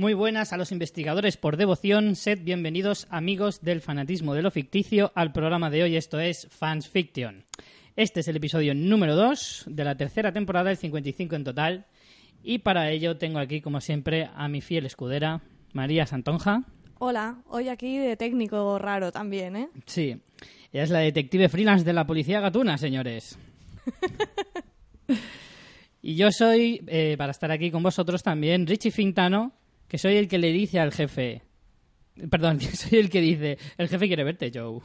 Muy buenas a los investigadores por devoción. Sed bienvenidos, amigos del fanatismo de lo ficticio, al programa de hoy. Esto es Fans Fiction. Este es el episodio número 2 de la tercera temporada, el 55 en total. Y para ello tengo aquí, como siempre, a mi fiel escudera, María Santonja. Hola, hoy aquí de técnico raro también, ¿eh? Sí, ella es la detective freelance de la policía gatuna, señores. y yo soy, eh, para estar aquí con vosotros también, Richie Fintano, que soy el que le dice al jefe... Perdón, que soy el que dice, el jefe quiere verte, Joe.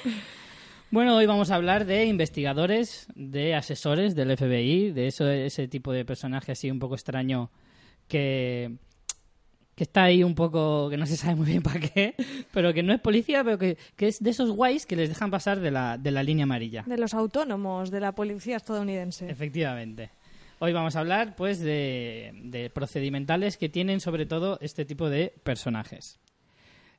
bueno, hoy vamos a hablar de investigadores, de asesores del FBI, de eso, ese tipo de personaje así un poco extraño que, que está ahí un poco, que no se sabe muy bien para qué, pero que no es policía, pero que, que es de esos guays que les dejan pasar de la, de la línea amarilla. De los autónomos de la policía estadounidense. Efectivamente. Hoy vamos a hablar pues de, de procedimentales que tienen sobre todo este tipo de personajes.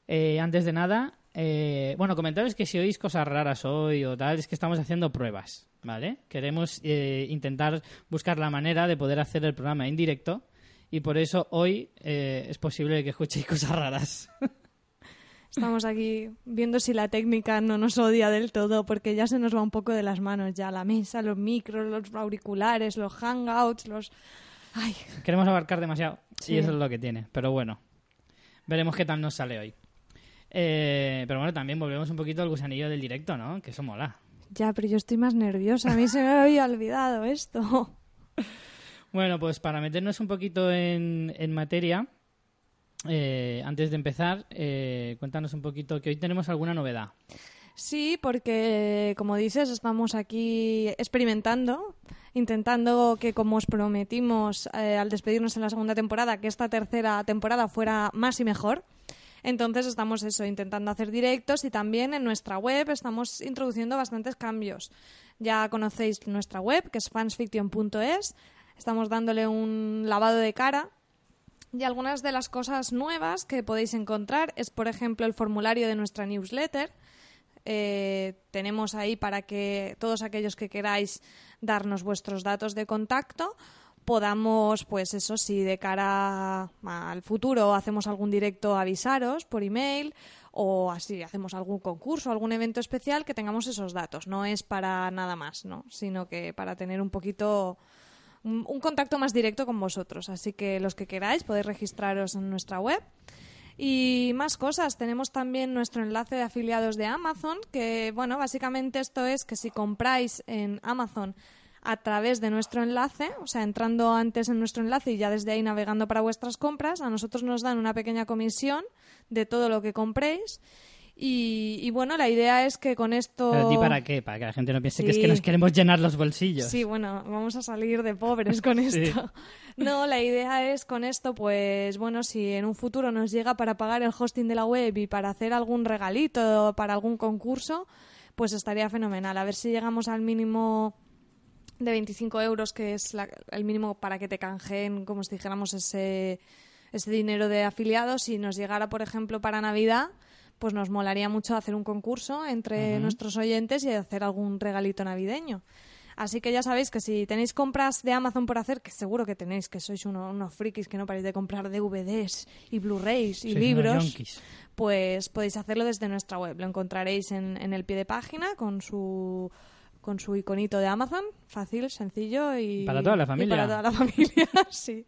Eh, antes de nada, eh, bueno, comentaros que si oís cosas raras hoy o tal, es que estamos haciendo pruebas, ¿vale? Queremos eh, intentar buscar la manera de poder hacer el programa en directo y por eso hoy eh, es posible que escuchéis cosas raras. Estamos aquí viendo si la técnica no nos odia del todo, porque ya se nos va un poco de las manos ya la mesa, los micros, los auriculares, los hangouts, los... Ay, Queremos abarcar demasiado Sí. y eso es lo que tiene, pero bueno, veremos qué tal nos sale hoy. Eh, pero bueno, también volvemos un poquito al gusanillo del directo, ¿no? Que eso mola. ya, pero yo estoy más nerviosa, a mí se me había olvidado esto. Bueno, pues para meternos un poquito en, en materia, eh, antes de empezar, eh, cuéntanos un poquito que hoy tenemos alguna novedad. Sí, porque como dices, estamos aquí experimentando, intentando que como os prometimos eh, al despedirnos en la segunda temporada, que esta tercera temporada fuera más y mejor. Entonces estamos eso, intentando hacer directos y también en nuestra web estamos introduciendo bastantes cambios. Ya conocéis nuestra web, que es fansfiction.es. Estamos dándole un lavado de cara y algunas de las cosas nuevas que podéis encontrar es, por ejemplo, el formulario de nuestra newsletter. Eh, tenemos ahí para que todos aquellos que queráis darnos vuestros datos de contacto podamos, pues eso, si de cara al futuro hacemos algún directo, avisaros por email o así hacemos algún concurso, algún evento especial, que tengamos esos datos. No es para nada más, ¿no? Sino que para tener un poquito un contacto más directo con vosotros. Así que los que queráis podéis registraros en nuestra web. Y más cosas. Tenemos también nuestro enlace de afiliados de Amazon, que, bueno, básicamente esto es que si compráis en Amazon a través de nuestro enlace, o sea, entrando antes en nuestro enlace y ya desde ahí navegando para vuestras compras, a nosotros nos dan una pequeña comisión de todo lo que compréis. Y, y bueno, la idea es que con esto... ¿Pero ti para qué? Para que la gente no piense que es que nos queremos llenar los bolsillos. Sí, bueno, vamos a salir de pobres con Sí. esto. No, la idea es con esto, pues bueno, si en un futuro nos llega para pagar el hosting de la web y para hacer algún regalito para algún concurso, pues estaría fenomenal. A ver si llegamos al mínimo de 25 euros, que es la- el mínimo para que te canjeen, como si dijéramos, ese, ese dinero de afiliados. Si nos llegara, por ejemplo, para Navidad, pues nos molaría mucho hacer un concurso entre nuestros oyentes y hacer algún regalito navideño. Así que ya sabéis que si tenéis compras de Amazon por hacer, que seguro que tenéis, que sois uno- unos frikis que no paréis de comprar DVDs y Blu-rays y Sois libros, pues podéis hacerlo desde nuestra web. Lo encontraréis en, en el pie de página con su con su iconito de Amazon, fácil, sencillo y Para toda la y familia. para toda la familia, sí.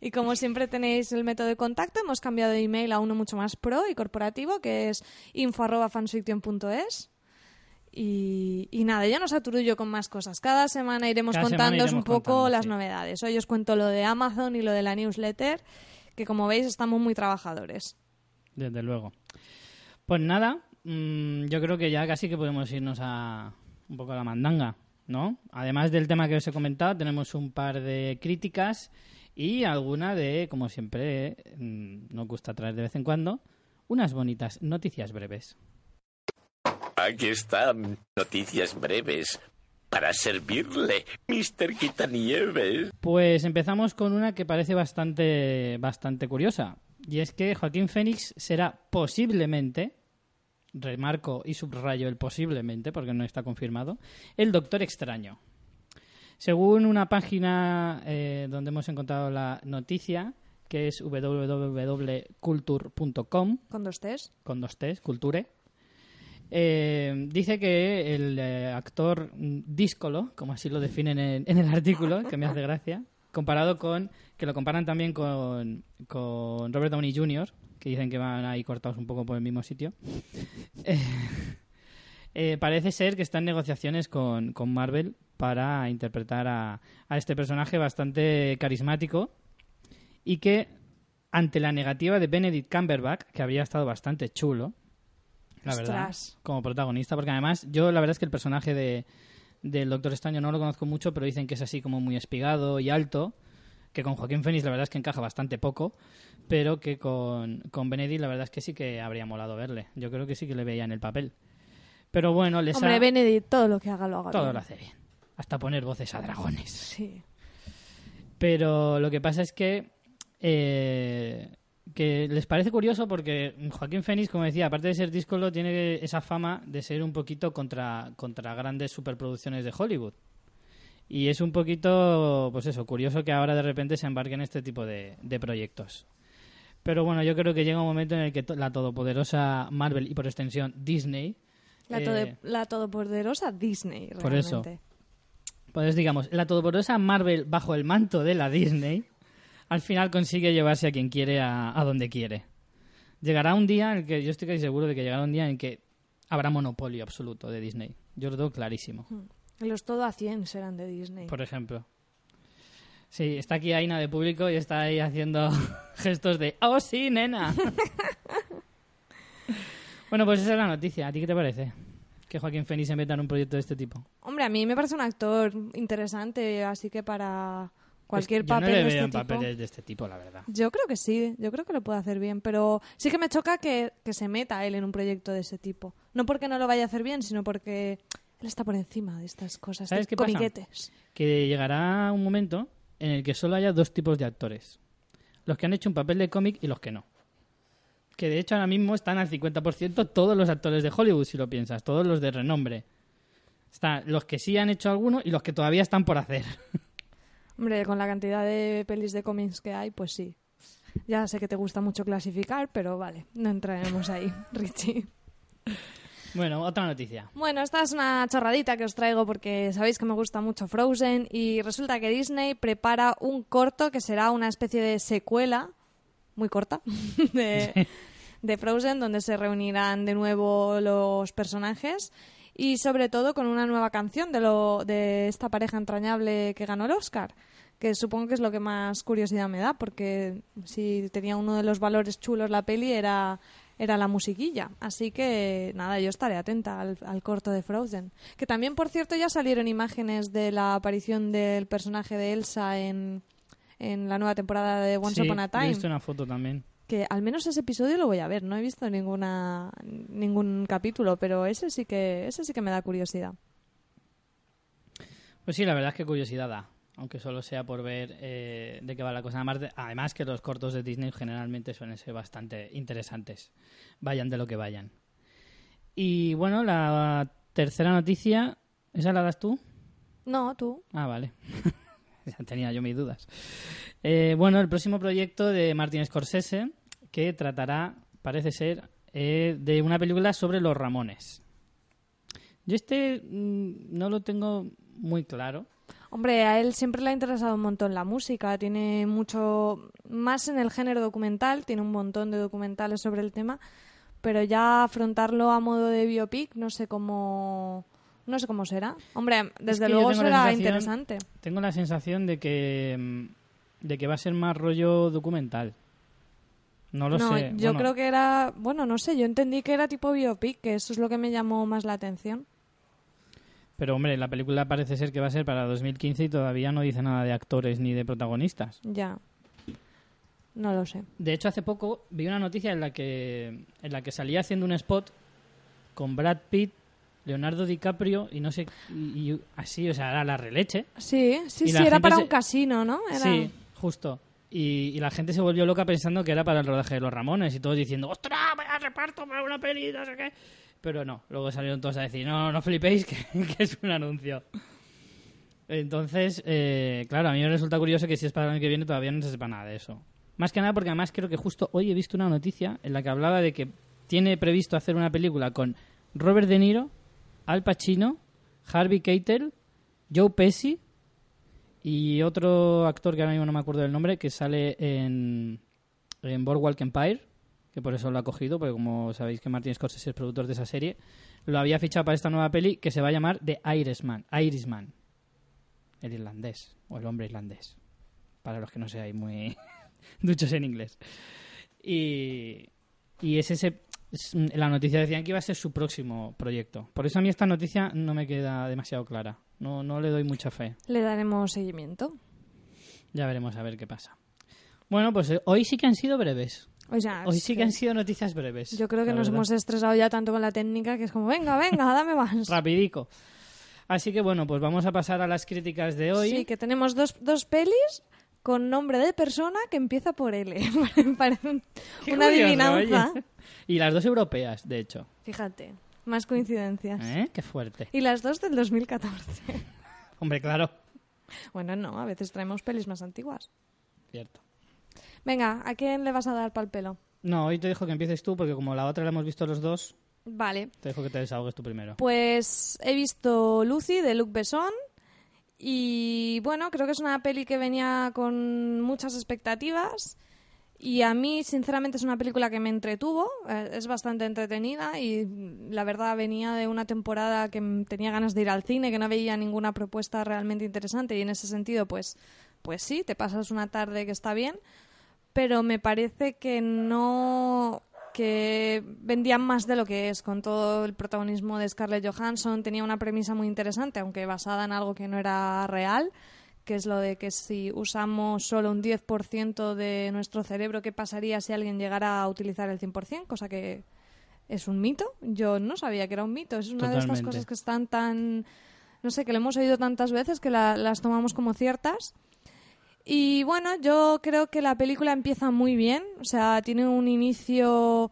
Y como siempre tenéis el método de contacto, hemos cambiado de email a uno mucho más pro y corporativo, que es info@fansfiction.es. Y, y nada, ya no saturullo con más cosas. Cada semana iremos Cada semana un poco contando, las sí. novedades. Hoy os cuento lo de Amazon y lo de la newsletter, que como veis estamos muy trabajadores. Desde luego. Pues nada, mm, yo creo que ya casi que podemos irnos a un poco la mandanga, ¿no? Además del tema que os he comentado, tenemos un par de críticas y alguna de, como siempre, mm, nos gusta traer de vez en cuando, unas bonitas noticias breves. Aquí están noticias breves para servirle, Mr. Quitanieves. Pues empezamos con una que parece bastante, bastante curiosa. Y es que Joaquín Fénix será posiblemente, remarco y subrayo el posiblemente porque no está confirmado, el Doctor Extraño. Según una página eh, donde hemos encontrado la noticia, que es www.culture.com, Con dos T's. con dos T's, Culture. Eh, dice que el eh, actor díscolo, como así lo definen en, en el artículo, que me hace gracia, comparado con, que lo comparan también con, con Robert Downey Jr., que dicen que van ahí cortados un poco por el mismo sitio. Eh, eh, parece ser que está en negociaciones con, con Marvel para interpretar a, a este personaje bastante carismático y que ante la negativa de Benedict Cumberbatch, que había estado bastante chulo, la verdad, Ostras. como protagonista, porque además yo la verdad es que el personaje de, del Doctor Extraño no lo conozco mucho, pero dicen que es así como muy espigado y alto, que con Joaquín Phoenix la verdad es que encaja bastante poco, pero que con, con Benedict la verdad es que sí que habría molado verle. Yo creo que sí que le veía en el papel. Pero bueno, les Hombre, ha... Benedict, todo lo que haga lo haga todo bien. lo hace bien. Hasta poner voces a dragones. Sí. Pero lo que pasa es que, eh, que les parece curioso porque Joaquín Phoenix, como decía, aparte de ser díscolo, tiene esa fama de ser un poquito contra, contra grandes superproducciones de Hollywood. Y es un poquito, pues eso, curioso que ahora de repente se embarque en este tipo de, de proyectos. Pero bueno, yo creo que llega un momento en el que to- la todopoderosa Marvel y por extensión Disney La, eh, la todopoderosa Disney, realmente. Por eso. Pues digamos, la todopoderosa Marvel bajo el manto de la Disney, al final consigue llevarse a quien quiere a, a donde quiere. Llegará un día en el que, yo estoy casi seguro de que llegará un día en que habrá monopolio absoluto de Disney. Yo lo tengo clarísimo, Los todo a 100 serán de Disney. por ejemplo. Sí, está aquí Aina de público y está ahí haciendo gestos de ¡Oh, sí, nena! bueno, pues esa es la noticia. ¿A ti qué te parece? Que Joaquín Phoenix se meta en un proyecto de este tipo. Hombre, a mí me parece un actor interesante, así que para cualquier Pues yo papel no le de este en tipo... papeles de este tipo, la verdad. Yo creo que sí, yo creo que lo puede hacer bien, pero sí que me choca que, que se meta él en un proyecto de ese tipo. No porque no lo vaya a hacer bien, sino porque él está por encima de estas cosas, ¿Sabes de qué pasa? que llegará un momento en el que solo haya dos tipos de actores. Los que han hecho un papel de cómic y los que no. Que de hecho ahora mismo están al 50% todos los actores de Hollywood, si lo piensas, todos los de renombre. Están los que sí han hecho alguno y los que todavía están por hacer. Hombre, con la cantidad de pelis de cómics que hay, pues sí. Ya sé que te gusta mucho clasificar, pero vale, no entraremos ahí, Richie. Bueno, otra noticia. Bueno, esta es una chorradita que os traigo porque sabéis que me gusta mucho Frozen y resulta que Disney prepara un corto que será una especie de secuela muy corta de, de Frozen donde se reunirán de nuevo los personajes y sobre todo con una nueva canción de, lo, de esta pareja entrañable que ganó el Oscar que supongo que es lo que más curiosidad me da porque si tenía uno de los valores chulos la peli era era la musiquilla. Así que nada, yo estaré atenta al, al corto de Frozen. Que también, por cierto, ya salieron imágenes de la aparición del personaje de Elsa en, en la nueva temporada de Once Sí, Upon a He Time. visto una foto también. Que al menos ese episodio lo voy a ver. No he visto ninguna ningún capítulo, pero ese sí que ese sí que me da curiosidad. Pues sí, la verdad es que curiosidad da. Aunque solo sea por ver eh, de qué va la cosa. Además, de- además que los cortos de Disney generalmente suelen ser bastante interesantes. Vayan de lo que vayan. Y bueno, la tercera noticia, ¿esa la das tú? No, tú. Ah, vale. ya tenía yo mis dudas. Eh, bueno, el próximo proyecto de Martin Scorsese, que tratará, parece ser, eh, de una película sobre los Ramones. Yo este mm, no lo tengo muy claro. Hombre, a él siempre le ha interesado un montón la música, tiene mucho más en el género documental, tiene un montón de documentales sobre el tema, pero ya afrontarlo a modo de biopic no sé cómo no sé cómo será. Hombre, desde que luego será interesante. Tengo la sensación de que mm, de que va a ser más rollo documental. No lo no, sé. yo Bueno, creo que era, bueno, no sé, yo entendí que era tipo biopic, que eso es lo que me llamó más la atención. Pero hombre, la película parece ser que va a ser para 2015 y todavía no dice nada de actores ni de protagonistas. Ya. No lo sé. De hecho, hace poco vi una noticia en la que en la que salía haciendo un spot con Brad Pitt, Leonardo DiCaprio y no sé y, y así, o sea, era la releche. Sí, sí, sí, era para se- un casino, ¿no? Era... Sí, justo. Y, y la gente se volvió loca pensando que era para el rodaje de los Ramones y todos diciendo, ¡ostras, vaya reparto para una peli, no sé qué! Pero no, luego salieron todos a decir, no, no flipéis, que, es un anuncio. Entonces, eh, claro, a mí me resulta curioso que si es para el año que viene todavía no se sepa nada de eso. Más que nada porque además creo que justo hoy he visto una noticia en la que hablaba de que tiene previsto hacer una película con Robert De Niro, Al Pacino, Harvey Keitel, Joe Pesci y otro actor que ahora mismo no me acuerdo del nombre que sale en, en Boardwalk Empire, que por eso lo ha cogido, porque como sabéis que Martin Scorsese es productor de esa serie, lo había fichado para esta nueva peli que se va a llamar The Irishman, Irishman, el irlandés o el hombre irlandés, para los que no seáis muy duchos en inglés. Y, y es ese es- la noticia decían que iba a ser su próximo proyecto. Por eso a mí esta noticia no me queda demasiado clara. No, no le doy mucha fe. Le daremos seguimiento. Ya veremos a ver qué pasa. Bueno, pues eh, hoy sí que han sido breves. O sea, Hoy sí que han sido noticias breves. Yo creo que nos verdad. hemos estresado ya tanto con la técnica que es como, venga, venga, dame más. Rapidico. Así que bueno, pues vamos a pasar a las críticas de hoy. Sí, que tenemos dos, dos pelis con nombre de persona que empieza por L. Parece un- una curioso, adivinanza. oye. Y las dos europeas, de hecho. Fíjate, más coincidencias. ¿Eh? Qué fuerte. Y las dos del 2014. Hombre, claro. Bueno, no, a veces traemos pelis más antiguas. Cierto. Venga, ¿a quién le vas a dar pal pelo? No, hoy te dejo que empieces tú porque como la otra la hemos visto los dos, Vale, te dejo que te desahogues tú primero. pues he visto Lucy de Luc Besson y bueno, creo que es una peli que venía con muchas expectativas y a mí sinceramente es una película que me entretuvo, eh, es bastante entretenida y la verdad venía de una temporada que tenía ganas de ir al cine, que no veía ninguna propuesta realmente interesante y en ese sentido pues pues sí, te pasas una tarde que está bien, pero me parece que no que vendían más de lo que es con todo el protagonismo de Scarlett Johansson. Tenía una premisa muy interesante aunque basada en algo que no era real que es lo de que si usamos solo un 10% de nuestro cerebro qué pasaría si alguien llegara a utilizar el 100% cosa que es un mito. Yo no sabía que era un mito. Es una de estas cosas que están tan no sé que lo hemos oído tantas veces que la- las tomamos como ciertas y bueno, yo creo que la película empieza muy bien, o sea, tiene un inicio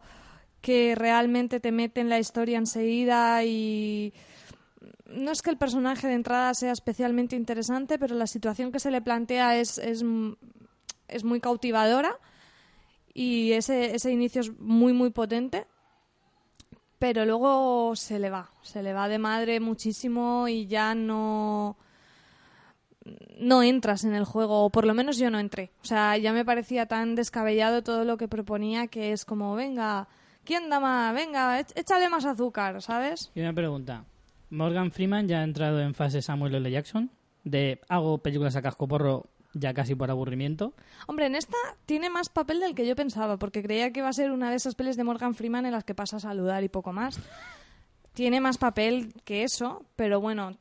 que realmente te mete en la historia enseguida y no es que el personaje de entrada sea especialmente interesante, pero la situación que se le plantea es, es, es muy cautivadora y ese, ese inicio es muy, muy potente. Pero luego se le va, se le va de madre muchísimo y ya no no entras en el juego, o por lo menos yo no entré. O sea, ya me parecía tan descabellado todo lo que proponía que es como, venga, ¿quién da más? Venga, éch- échale más azúcar, ¿sabes? Y una pregunta. Morgan Freeman ya ha entrado en fase Samuel L. Jackson de hago películas a cascoporro ya casi por aburrimiento. Hombre, en esta tiene más papel del que yo pensaba, porque creía que iba a ser una de esas pelis de Morgan Freeman en las que pasa a saludar y poco más. Tiene más papel que eso, pero bueno,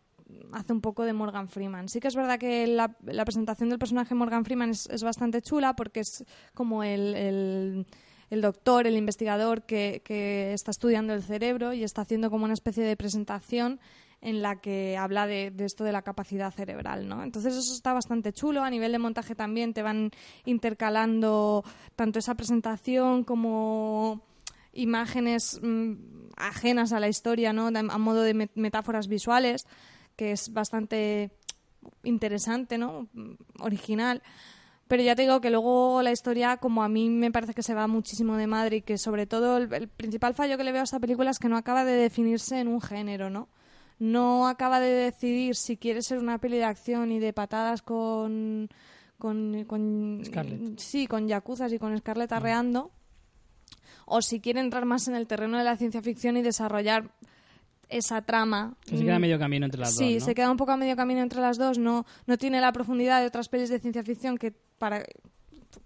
hace un poco de Morgan Freeman. Sí que es verdad que la, presentación del personaje Morgan Freeman es, bastante chula porque es como el, el- doctor, el investigador que, que está estudiando el cerebro y está haciendo como una especie de presentación en la que habla de, esto de la capacidad cerebral, ¿no? Entonces eso está bastante chulo. A nivel de montaje también te van intercalando tanto esa presentación como imágenes mm, ajenas a la historia, ¿no? A modo de met- metáforas visuales, que es bastante interesante, ¿no? Mm, Original. Pero ya te digo que luego la historia, como a mí me parece que se va muchísimo de madre y que sobre todo el, el principal fallo que le veo a esta película es que no acaba de definirse en un género, ¿no? No acaba de decidir si quiere ser una peli de acción y de patadas con... con, con Scarlett. Sí, con yacuzas y con Scarlett arreando. O si quiere entrar más en el terreno de la ciencia ficción y desarrollar esa trama. Que se queda Mm, medio camino entre las sí, dos, ¿no? se queda un poco a medio camino entre las dos. No, no tiene la profundidad de otras pelis de ciencia ficción que para,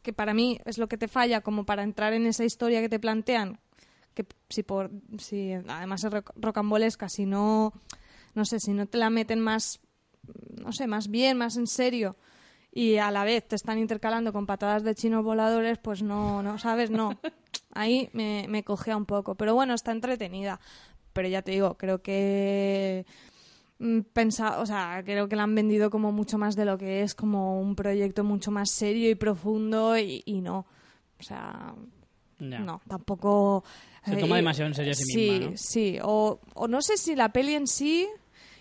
que para mí es lo que te falla como para entrar en esa historia que te plantean. Que si por si además es roc- rocambolesca, si no, no sé, si no te la meten más, no sé, más bien, más en serio y a la vez te están intercalando con patadas de chinos voladores, pues no, no, ¿sabes? No. Ahí me, me cogea un poco. Pero bueno, está entretenida. Pero ya te digo, creo que mm, pensa, o sea, creo que la han vendido como mucho más de lo que es, como un proyecto mucho más serio y profundo y, y no. O sea, no, tampoco... Se eh, toma y- demasiado en serio a sí sí, misma, ¿no? Sí, o, o no sé si la peli en sí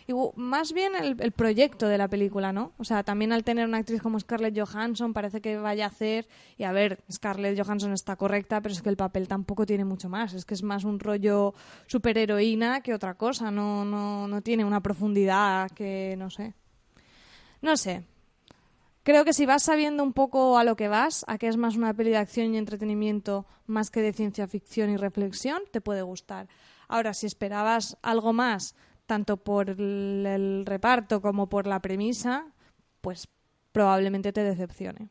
Igu- más bien el, el proyecto de la película, ¿no? O sea, también al tener una actriz como Scarlett Johansson parece que vaya a hacer... Y a ver, Scarlett Johansson está correcta, pero es que el papel tampoco tiene mucho más. Es que es más un rollo superheroína que otra cosa. No, no, no tiene una profundidad que, no sé. No sé. Creo que si vas sabiendo un poco a lo que vas, a que es más una peli de acción y entretenimiento más que de ciencia ficción y reflexión, te puede gustar. Ahora, si esperabas algo más, tanto por el, el reparto como por la premisa, pues probablemente te decepcione.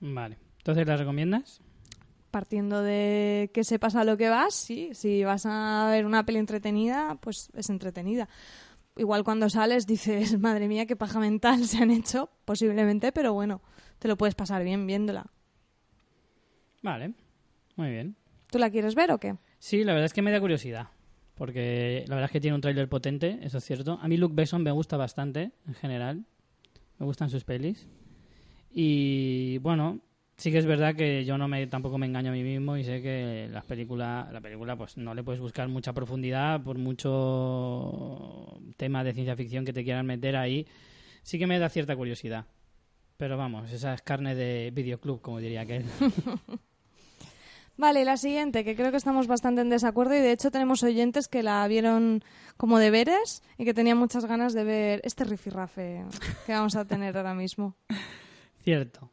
Vale. Entonces, ¿la recomiendas? Partiendo de que sepas a lo que vas, sí. Si vas a ver una peli entretenida, pues es entretenida. Igual cuando sales dices, madre mía, qué paja mental se han hecho, posiblemente, pero bueno, te lo puedes pasar bien viéndola. Vale. Muy bien. ¿Tú la quieres ver o qué? Sí, la verdad es que me da curiosidad. Porque la verdad es que tiene un tráiler potente, eso es cierto. A mí Luke Besson me gusta bastante, en general. Me gustan sus pelis. Y bueno, sí que es verdad que yo no me tampoco me engaño a mí mismo y sé que las películas, la película pues no le puedes buscar mucha profundidad por mucho tema de ciencia ficción que te quieran meter ahí. Sí que me da cierta curiosidad. Pero vamos, esa es carne de videoclub, como diría aquel. Vale, la siguiente, que creo que estamos bastante en desacuerdo y de hecho tenemos oyentes que la vieron como deberes y que tenían muchas ganas de ver este rifirrafe que vamos a tener ahora mismo. Cierto.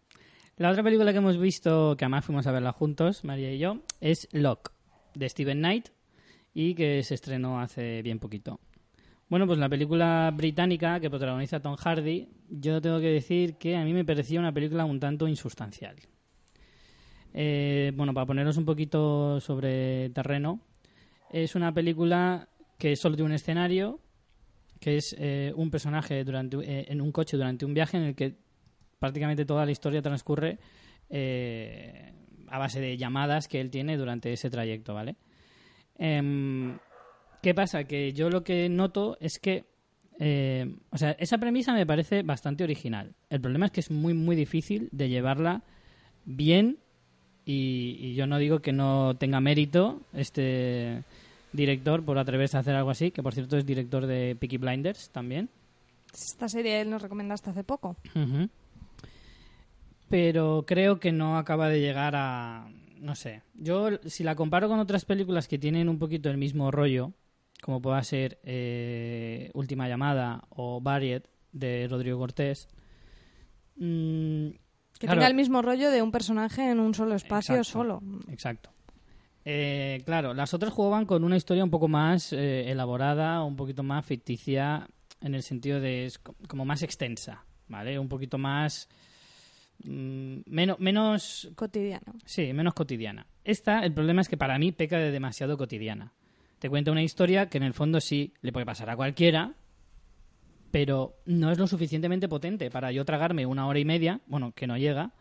La otra película que hemos visto, que además fuimos a verla juntos, María y yo, es Lock, de Steven Knight, y que se estrenó hace bien poquito. Bueno, pues la película británica que protagoniza Tom Hardy, yo tengo que decir que a mí me parecía una película un tanto insustancial. Eh, bueno, para ponernos un poquito sobre terreno, es una película que solo tiene un escenario, que es eh, un personaje durante, eh, en un coche durante un viaje en el que prácticamente toda la historia transcurre a base de llamadas que él tiene durante ese trayecto, ¿vale? Em, ¿Qué pasa? Que yo lo que noto es que, o sea, esa premisa me parece bastante original. El problema es que es muy, muy difícil de llevarla bien y, y yo no digo que no tenga mérito este director por atreverse a hacer algo así, que por cierto es director de Peaky Blinders también. Esta serie él nos recomendaste hace poco. Pero creo que no acaba de llegar a... No sé. Yo, si la comparo con otras películas que tienen un poquito el mismo rollo, como pueda ser eh, Última Llamada o Variet de Rodrigo Cortés, mm, Que claro, tenga el mismo rollo de un personaje en un solo espacio Exacto. solo. Exacto. Eh, claro, las otras jugaban con una historia un poco más eh, elaborada, un poquito más ficticia, en el sentido de es co- como más extensa, ¿vale? Un poquito más... mm, menos, menos Cotidiano. Sí, menos cotidiana. Esta, el problema es que para mí peca de demasiado cotidiana. Te cuenta una historia que en el fondo sí le puede pasar a cualquiera, pero no es lo suficientemente potente para yo tragarme una hora y media, bueno, que no llega,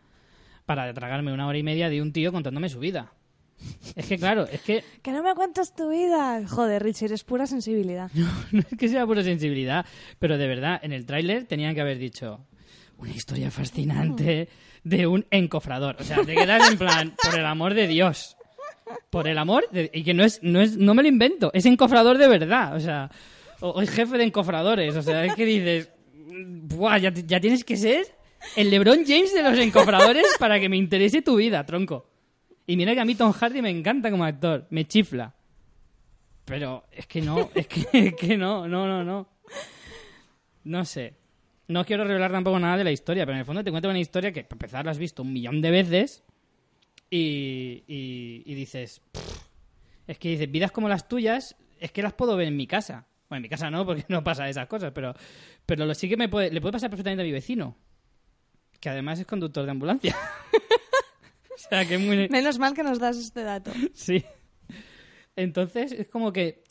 para tragarme una hora y media de un tío contándome su vida. Es que claro, es que Que no me cuentas tu vida. Joder, Richie, eres pura sensibilidad. no es que sea pura sensibilidad, pero de verdad, en el tráiler tenían que haber dicho una historia fascinante de un encofrador. O sea, te quedas en plan, por el amor de Dios. Por el amor de- y que no es, no es, no me lo invento, es encofrador de verdad. O sea, o, es jefe de encofradores. O sea, es que dices, Buah, ya, tienes que ser el LeBron James de los encofradores para que me interese tu vida, tronco. Y mira que a mí Tom Hardy me encanta como actor, me chifla. Pero es que no, es que, no, no, no, no. No sé. No quiero revelar tampoco nada de la historia, pero en el fondo te cuento una historia que, para empezar, la has visto un millón de veces y, y- dices... Es que dices, vidas como las tuyas, es que las puedo ver en mi casa. Bueno, en mi casa no, porque no pasa esas cosas, pero, pero lo sí que me puede, le puede pasar perfectamente a mi vecino, que además es conductor de ambulancia. o sea, que es muy... Menos mal que nos das este dato. Sí. Entonces, es como que.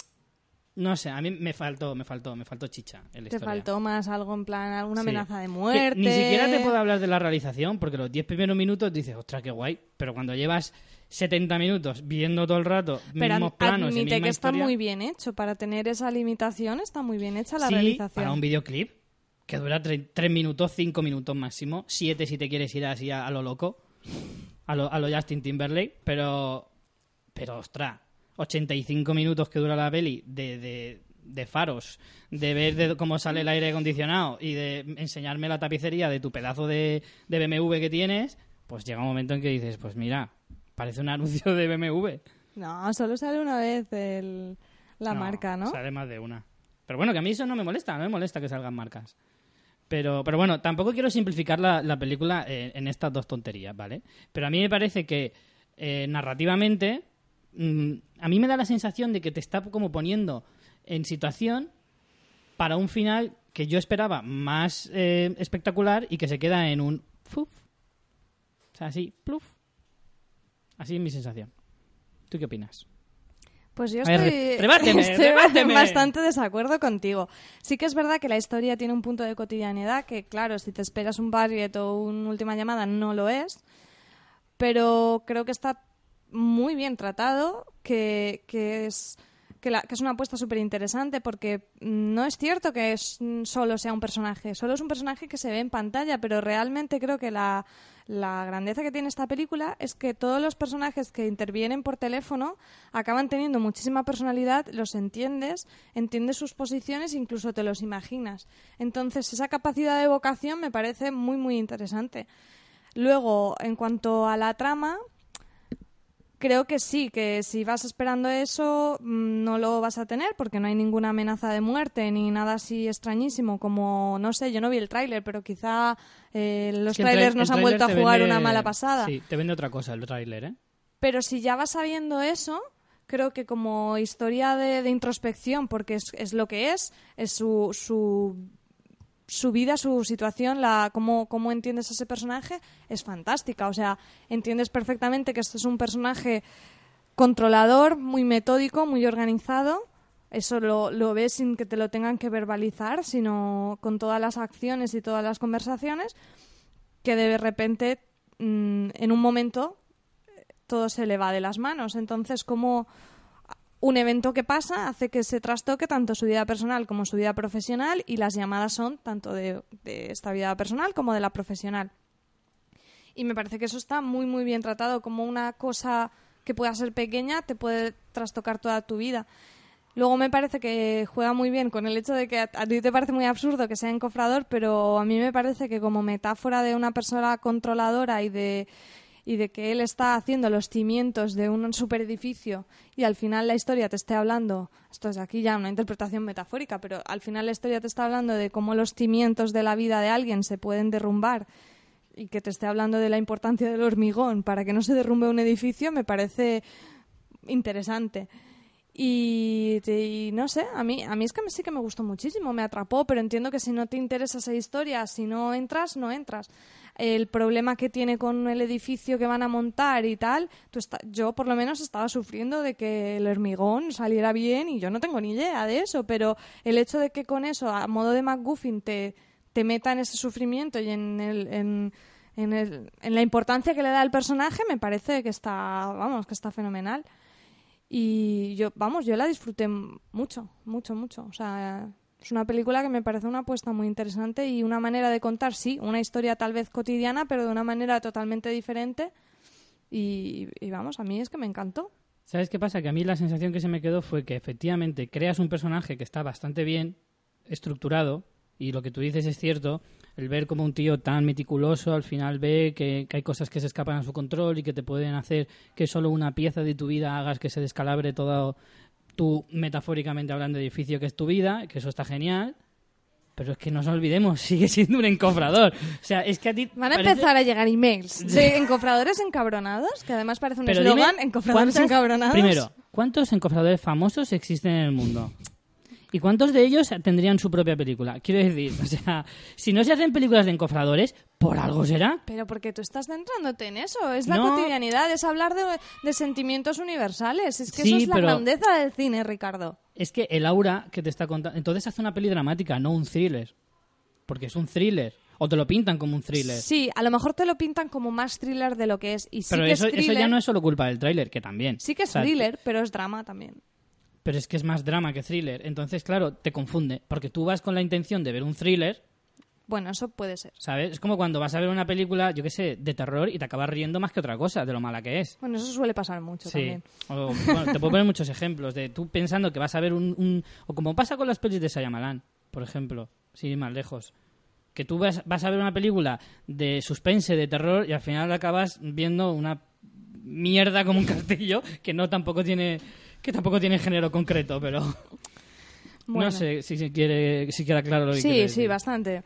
No sé, a mí me faltó, me faltó, me faltó chicha en la Te historia. faltó más algo en plan, alguna Sí. amenaza de Que muerte. Ni siquiera te puedo hablar de la realización, porque los 10 primeros minutos dices, ostras, qué guay. Pero cuando llevas 70 minutos viendo todo el rato Pero mismos planos y admite misma que está muy bien hecho. Para tener esa limitación está muy bien hecha la sí, realización. para un videoclip que dura 3 minutos, 5 minutos máximo, 7 si te quieres ir así a, a lo loco, a lo, a lo Justin Timberlake, pero, pero ostras, 85 minutos que dura la peli de, de, de faros, de ver de cómo sale el aire acondicionado y de enseñarme la tapicería de tu pedazo de, de BMW que tienes, pues llega un momento en que dices, pues mira, parece un anuncio de BMW. No, solo sale una vez el- la marca, ¿no? Sale más de una. Pero bueno, que a mí eso no me molesta, no me molesta que salgan marcas. Pero, pero bueno, tampoco quiero simplificar la, la película en, en estas dos tonterías, ¿vale? Pero a mí me parece que eh, narrativamente, mm, a mí me da la sensación de que te está como poniendo en situación para un final que yo esperaba más eh, espectacular y que se queda en un fuf. O sea, así, pluf. Así es mi sensación. ¿Tú qué opinas? Pues yo ver, estoy, re- rebáteme, estoy rebáteme. en bastante desacuerdo contigo. Sí que es verdad que la historia tiene un punto de cotidianidad que, claro, si te esperas un Barriet o una última llamada, no lo es. Pero creo que está muy bien tratado, que, que es que, la- que es una apuesta súper interesante porque no es cierto que es- solo sea un personaje, solo es un personaje que se ve en pantalla, pero realmente creo que la, la grandeza que tiene esta película es que todos los personajes que intervienen por teléfono acaban teniendo muchísima personalidad, los entiendes, entiendes sus posiciones, incluso te los imaginas. Entonces, esa capacidad de evocación me parece muy, muy interesante. Luego, en cuanto a la trama, creo que sí, que si vas esperando eso mm, no lo vas a tener porque no hay ninguna amenaza de muerte ni nada así extrañísimo como, no sé, yo no vi el tráiler, pero quizá eh, los el trailers trai- nos han vuelto a jugar vende- una mala pasada. Sí, te vende otra cosa el tráiler, ¿eh? Pero si ya vas sabiendo eso, creo que como historia de, de introspección, porque es, es lo que es, es su, su, su vida, su situación, la, cómo, cómo entiendes a ese personaje, es fantástica. O sea, entiendes perfectamente que este es un personaje controlador, muy metódico, muy organizado. Eso lo, lo ves sin que te lo tengan que verbalizar, sino con todas las acciones y todas las conversaciones, que de repente, mm, en un momento, todo se le va de las manos. Entonces, como un evento que pasa hace que se trastoque tanto su vida personal como su vida profesional y las llamadas son tanto de, de esta vida personal como de la profesional. Y me parece que eso está muy, muy bien tratado, como una cosa que pueda ser pequeña te puede trastocar toda tu vida. Luego me parece que juega muy bien con el hecho de que a, ti te parece muy absurdo que sea encofrador, pero a mí me parece que como metáfora de una persona controladora y de, y de que él está haciendo los cimientos de un superedificio y al final la historia te esté hablando, esto es aquí ya una interpretación metafórica, pero al final la historia te está hablando de cómo los cimientos de la vida de alguien se pueden derrumbar y que te esté hablando de la importancia del hormigón para que no se derrumbe un edificio, me parece interesante. Y, no sé, a mí, a mí es que sí que me gustó muchísimo, me atrapó, pero entiendo que si no te interesa esa historia, si no entras, no entras. El problema que tiene con el edificio que van a montar y tal, tú está- yo por lo menos estaba sufriendo de que el hormigón saliera bien y yo no tengo ni idea de eso, pero el hecho de que con eso, a modo de McGuffin, te, te meta en ese sufrimiento y en, el, en, en, el- en la importancia que le da al personaje, me parece que está, vamos, que está fenomenal. Y yo, vamos, yo la disfruté mucho, mucho, mucho. O sea, es una película que me parece una apuesta muy interesante y una manera de contar, sí, una historia tal vez cotidiana, pero de una manera totalmente diferente. Y, y vamos, a mí es que me encantó. ¿Sabes qué pasa? Que a mí la sensación que se me quedó fue que efectivamente creas un personaje que está bastante bien estructurado y lo que tú dices es cierto, el ver como un tío tan meticuloso al final ve que, que hay cosas que se escapan a su control y que te pueden hacer que solo una pieza de tu vida hagas que se descalabre todo tu, metafóricamente hablando, edificio que es tu vida, que eso está genial. Pero es que no nos olvidemos, sigue siendo un encofrador. O sea, es que a ti... Van a parece- empezar a llegar emails de encofradores encabronados, que además parece un eslogan, encofradores ¿cuántas- encabronados. Primero, ¿cuántos encofradores famosos existen en el mundo? ¿Y cuántos de ellos tendrían su propia película? Quiero decir, o sea, si no se hacen películas de encofradores, por algo será. Pero porque tú estás centrándote en eso, es la No. cotidianidad, es hablar de, de sentimientos universales, es que Sí, eso es la pero- grandeza del cine, Ricardo. Es que el aura que te está contando... Entonces hace una peli dramática, no un thriller. Porque es un thriller. O te lo pintan como un thriller. Sí, a lo mejor te lo pintan como más thriller de lo que es. Y sí pero que eso, es eso thriller, ya no es solo culpa del tráiler, que también. Sí que es O sea, thriller, pero es drama también. Pero es que es más drama que thriller. Entonces, claro, te confunde. Porque tú vas con la intención de ver un thriller Bueno, eso puede ser. ¿Sabes? Es como cuando vas a ver una película, yo qué sé, de terror y te acabas riendo más que otra cosa de lo mala que es. Bueno, eso suele pasar mucho Sí. también. O, bueno, te puedo poner muchos ejemplos de tú pensando que vas a ver un, un- O como pasa con las pelis de Shyamalan, por ejemplo, sin ir más lejos. Que tú vas, vas a ver una película de suspense, de terror, y al final acabas viendo una mierda como un castillo que no tampoco tiene que tampoco tiene género concreto, pero Bueno. no sé si, si quiere si queda claro lo que Sí, sí, bastante.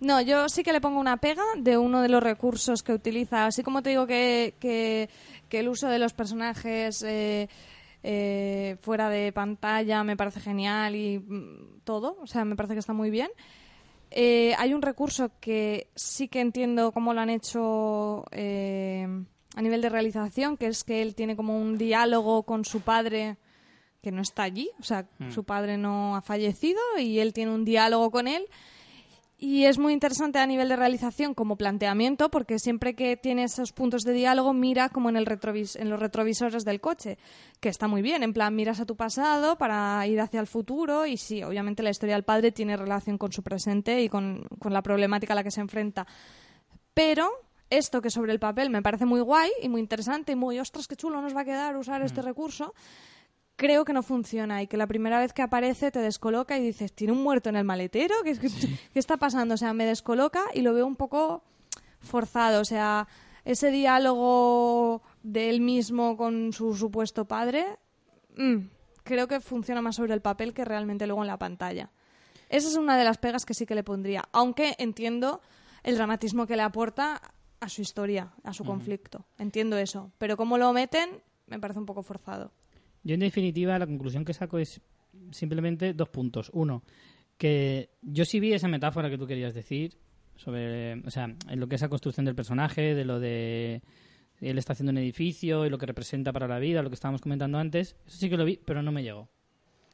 No, yo sí que le pongo una pega de uno de los recursos que utiliza. Así como te digo que, que, que el uso de los personajes eh, eh, fuera de pantalla me parece genial y mm, todo, o sea, me parece que está muy bien. Eh, hay un recurso que sí que entiendo cómo lo han hecho eh, a nivel de realización, que es que él tiene como un diálogo con su padre que no está allí, o sea, su padre no ha fallecido y él tiene un diálogo con él. Y es muy interesante a nivel de realización como planteamiento, porque siempre que tiene esos puntos de diálogo, mira como en, el retrovis en los retrovisores del coche, que está muy bien. En plan, miras a tu pasado para ir hacia el futuro, y sí, obviamente la historia del padre tiene relación con su presente y con, con la problemática a la que se enfrenta. Pero esto que sobre el papel me parece muy guay y muy interesante y muy, ostras, qué chulo nos va a quedar usar este recurso, creo que no funciona y que la primera vez que aparece te descoloca y dices, ¿tiene un muerto en el maletero? ¿Qué, qué- qué está pasando? O sea, me descoloca y lo veo un poco forzado. O sea, ese diálogo de él mismo con su supuesto padre, mm, creo que funciona más sobre el papel que realmente luego en la pantalla. Esa es una de las pegas que sí que le pondría, aunque entiendo el dramatismo que le aporta a su historia, a su conflicto. Entiendo eso, pero cómo lo meten me parece un poco forzado. Yo, en definitiva, la conclusión que saco es simplemente dos puntos. Uno, que yo sí vi esa metáfora que tú querías decir sobre, o sea, en lo que es la construcción del personaje, de lo de él está haciendo un edificio y lo que representa para la vida, lo que estábamos comentando antes. Eso sí que lo vi, pero no me llegó.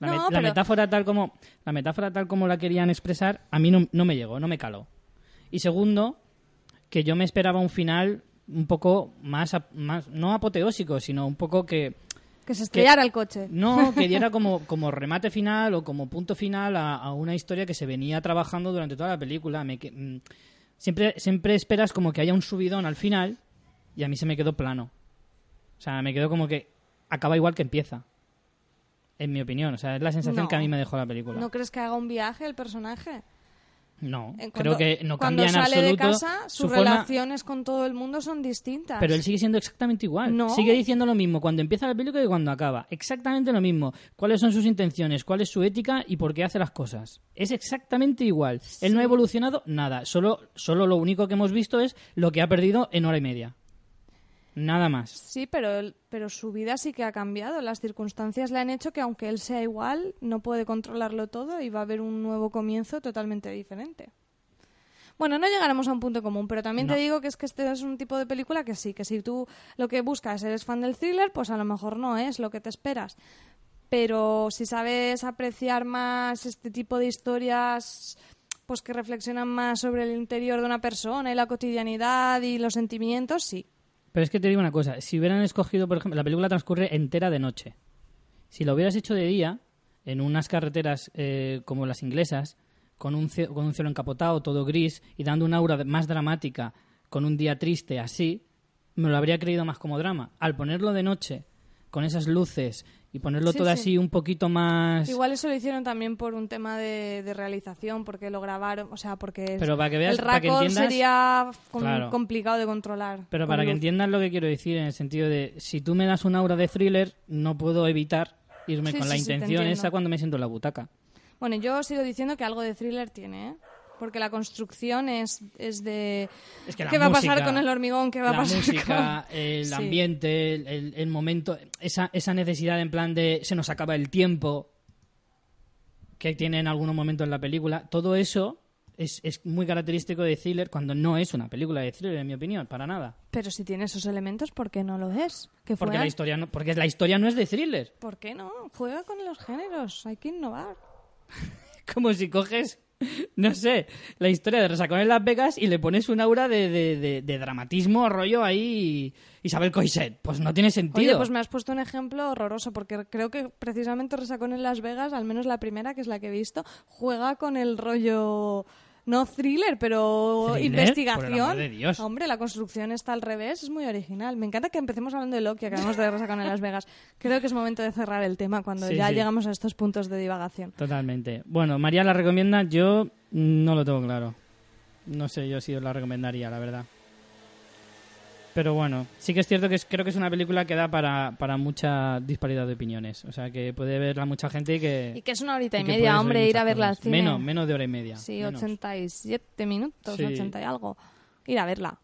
La, No, metáfora tal como la metáfora tal como la querían expresar a mí no, no me llegó, no me caló. Y segundo, que yo me esperaba un final un poco más, más no apoteósico, sino un poco que Que se estrellara el coche. no, que diera como, como remate final o como punto final a, a una historia que se venía trabajando durante toda la película. Me que- mm, siempre, siempre esperas como que haya un subidón al final y a mí se me quedó plano. O sea, me quedó como que acaba igual que empieza. En mi opinión. O sea, es la sensación No. que a mí me dejó la película. ¿No crees que haga un viaje el personaje? No, creo cuando- que no cuando cambia en sale absoluto de casa, sus su forma- relaciones con todo el mundo son distintas. Pero él sigue siendo exactamente igual. No. Sigue diciendo lo mismo cuando empieza la película que cuando acaba. Exactamente lo mismo. ¿Cuáles son sus intenciones? ¿Cuál es su ética? ¿Y por qué hace las cosas? Es exactamente igual. Él no ha evolucionado nada. Solo, solo lo único que hemos visto es lo que ha perdido en hora y media. Nada más. Sí, pero, pero su vida sí que ha cambiado. Las circunstancias le han hecho que aunque él sea igual, no puede controlarlo todo y va a haber un nuevo comienzo totalmente diferente. Bueno, no llegaremos a un punto común, pero también No. te digo que es que este es un tipo de película que sí, que si tú lo que buscas eres fan del thriller, pues a lo mejor no es lo que te esperas. Pero si sabes apreciar más este tipo de historias, pues que reflexionan más sobre el interior de una persona y la cotidianidad y los sentimientos, sí. Pero es que te digo una cosa. Si hubieran escogido, por ejemplo, la película transcurre entera de noche. Si lo hubieras hecho de día, en unas carreteras eh, como las inglesas, con un, cie- con un cielo encapotado, todo gris, y dando una aura más dramática, con un día triste así, me lo habría creído más como drama. Al ponerlo de noche, con esas luces, y ponerlo Sí, todo sí. así un poquito más... Igual eso lo hicieron también por un tema de, de realización, porque lo grabaron, o sea, porque Pero para que veas- el para que raccord entiendas- sería con- Claro. complicado de controlar. Pero para que luz. entiendas lo que quiero decir, en el sentido de, si tú me das un aura de thriller, no puedo evitar irme Sí, con la intención esa cuando me siento en la butaca. Bueno, yo sigo diciendo que algo de thriller tiene, ¿eh? Porque la construcción es, es de... Es que la ¿Qué va a pasar con el hormigón? ¿Qué va la a pasar música, con- el Sí. ambiente, el, el- el momento, esa, esa necesidad en plan de se nos acaba el tiempo que tiene en algunos momentos en la película, todo eso es, es muy característico de thriller cuando no es una película de thriller, en mi opinión, para nada. Pero si tiene esos elementos, ¿por qué no lo es? Que Porque la historia no, porque la historia no es de thriller. ¿Por qué no? Juega con los géneros, hay que innovar. Como si coges, no sé, la historia de Resacón en Las Vegas y le pones un aura de, de- de- de dramatismo, rollo ahí, Isabel Coixet. Pues no tiene sentido. Pues me has puesto un ejemplo horroroso, porque creo que precisamente Resacón en Las Vegas, al menos la primera, que es la que he visto, juega con el rollo no thriller, pero ¿Thriller? investigación. Por el amor de Dios. Hombre, la construcción está al revés, es muy original. Me encanta que empecemos hablando de Loki, acabamos de regresar con en Las Vegas. Creo que es momento de cerrar el tema cuando Sí, ya sí. llegamos a estos puntos de divagación. Totalmente. Bueno, María la recomienda, yo no lo tengo claro. No sé yo si os la recomendaría, la verdad. Pero bueno, sí que es cierto que es- creo que es una película que da para, para mucha disparidad de opiniones. O sea, que puede verla mucha gente y que... Y que es una horita y, media, hombre, ir a verla al cine. Menos, menos de hora y media. Sí, menos. 87 minutos, Sí. 80 y algo. Ir a verla.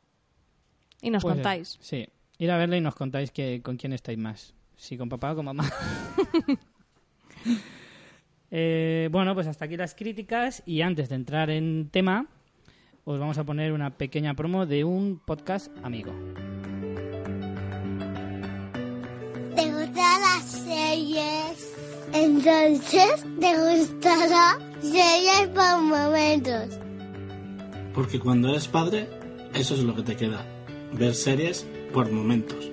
Y nos contáis. Sí, ir a verla y nos contáis que, con quién estáis más. Si con papá o con mamá. Eh, bueno, pues hasta aquí las críticas y antes de entrar en tema, os vamos a poner una pequeña promo de un podcast amigo. ¿Te gustan las series? Entonces, ¿te gustará series por momentos? Porque cuando eres padre, eso es lo que te queda. Ver series por momentos.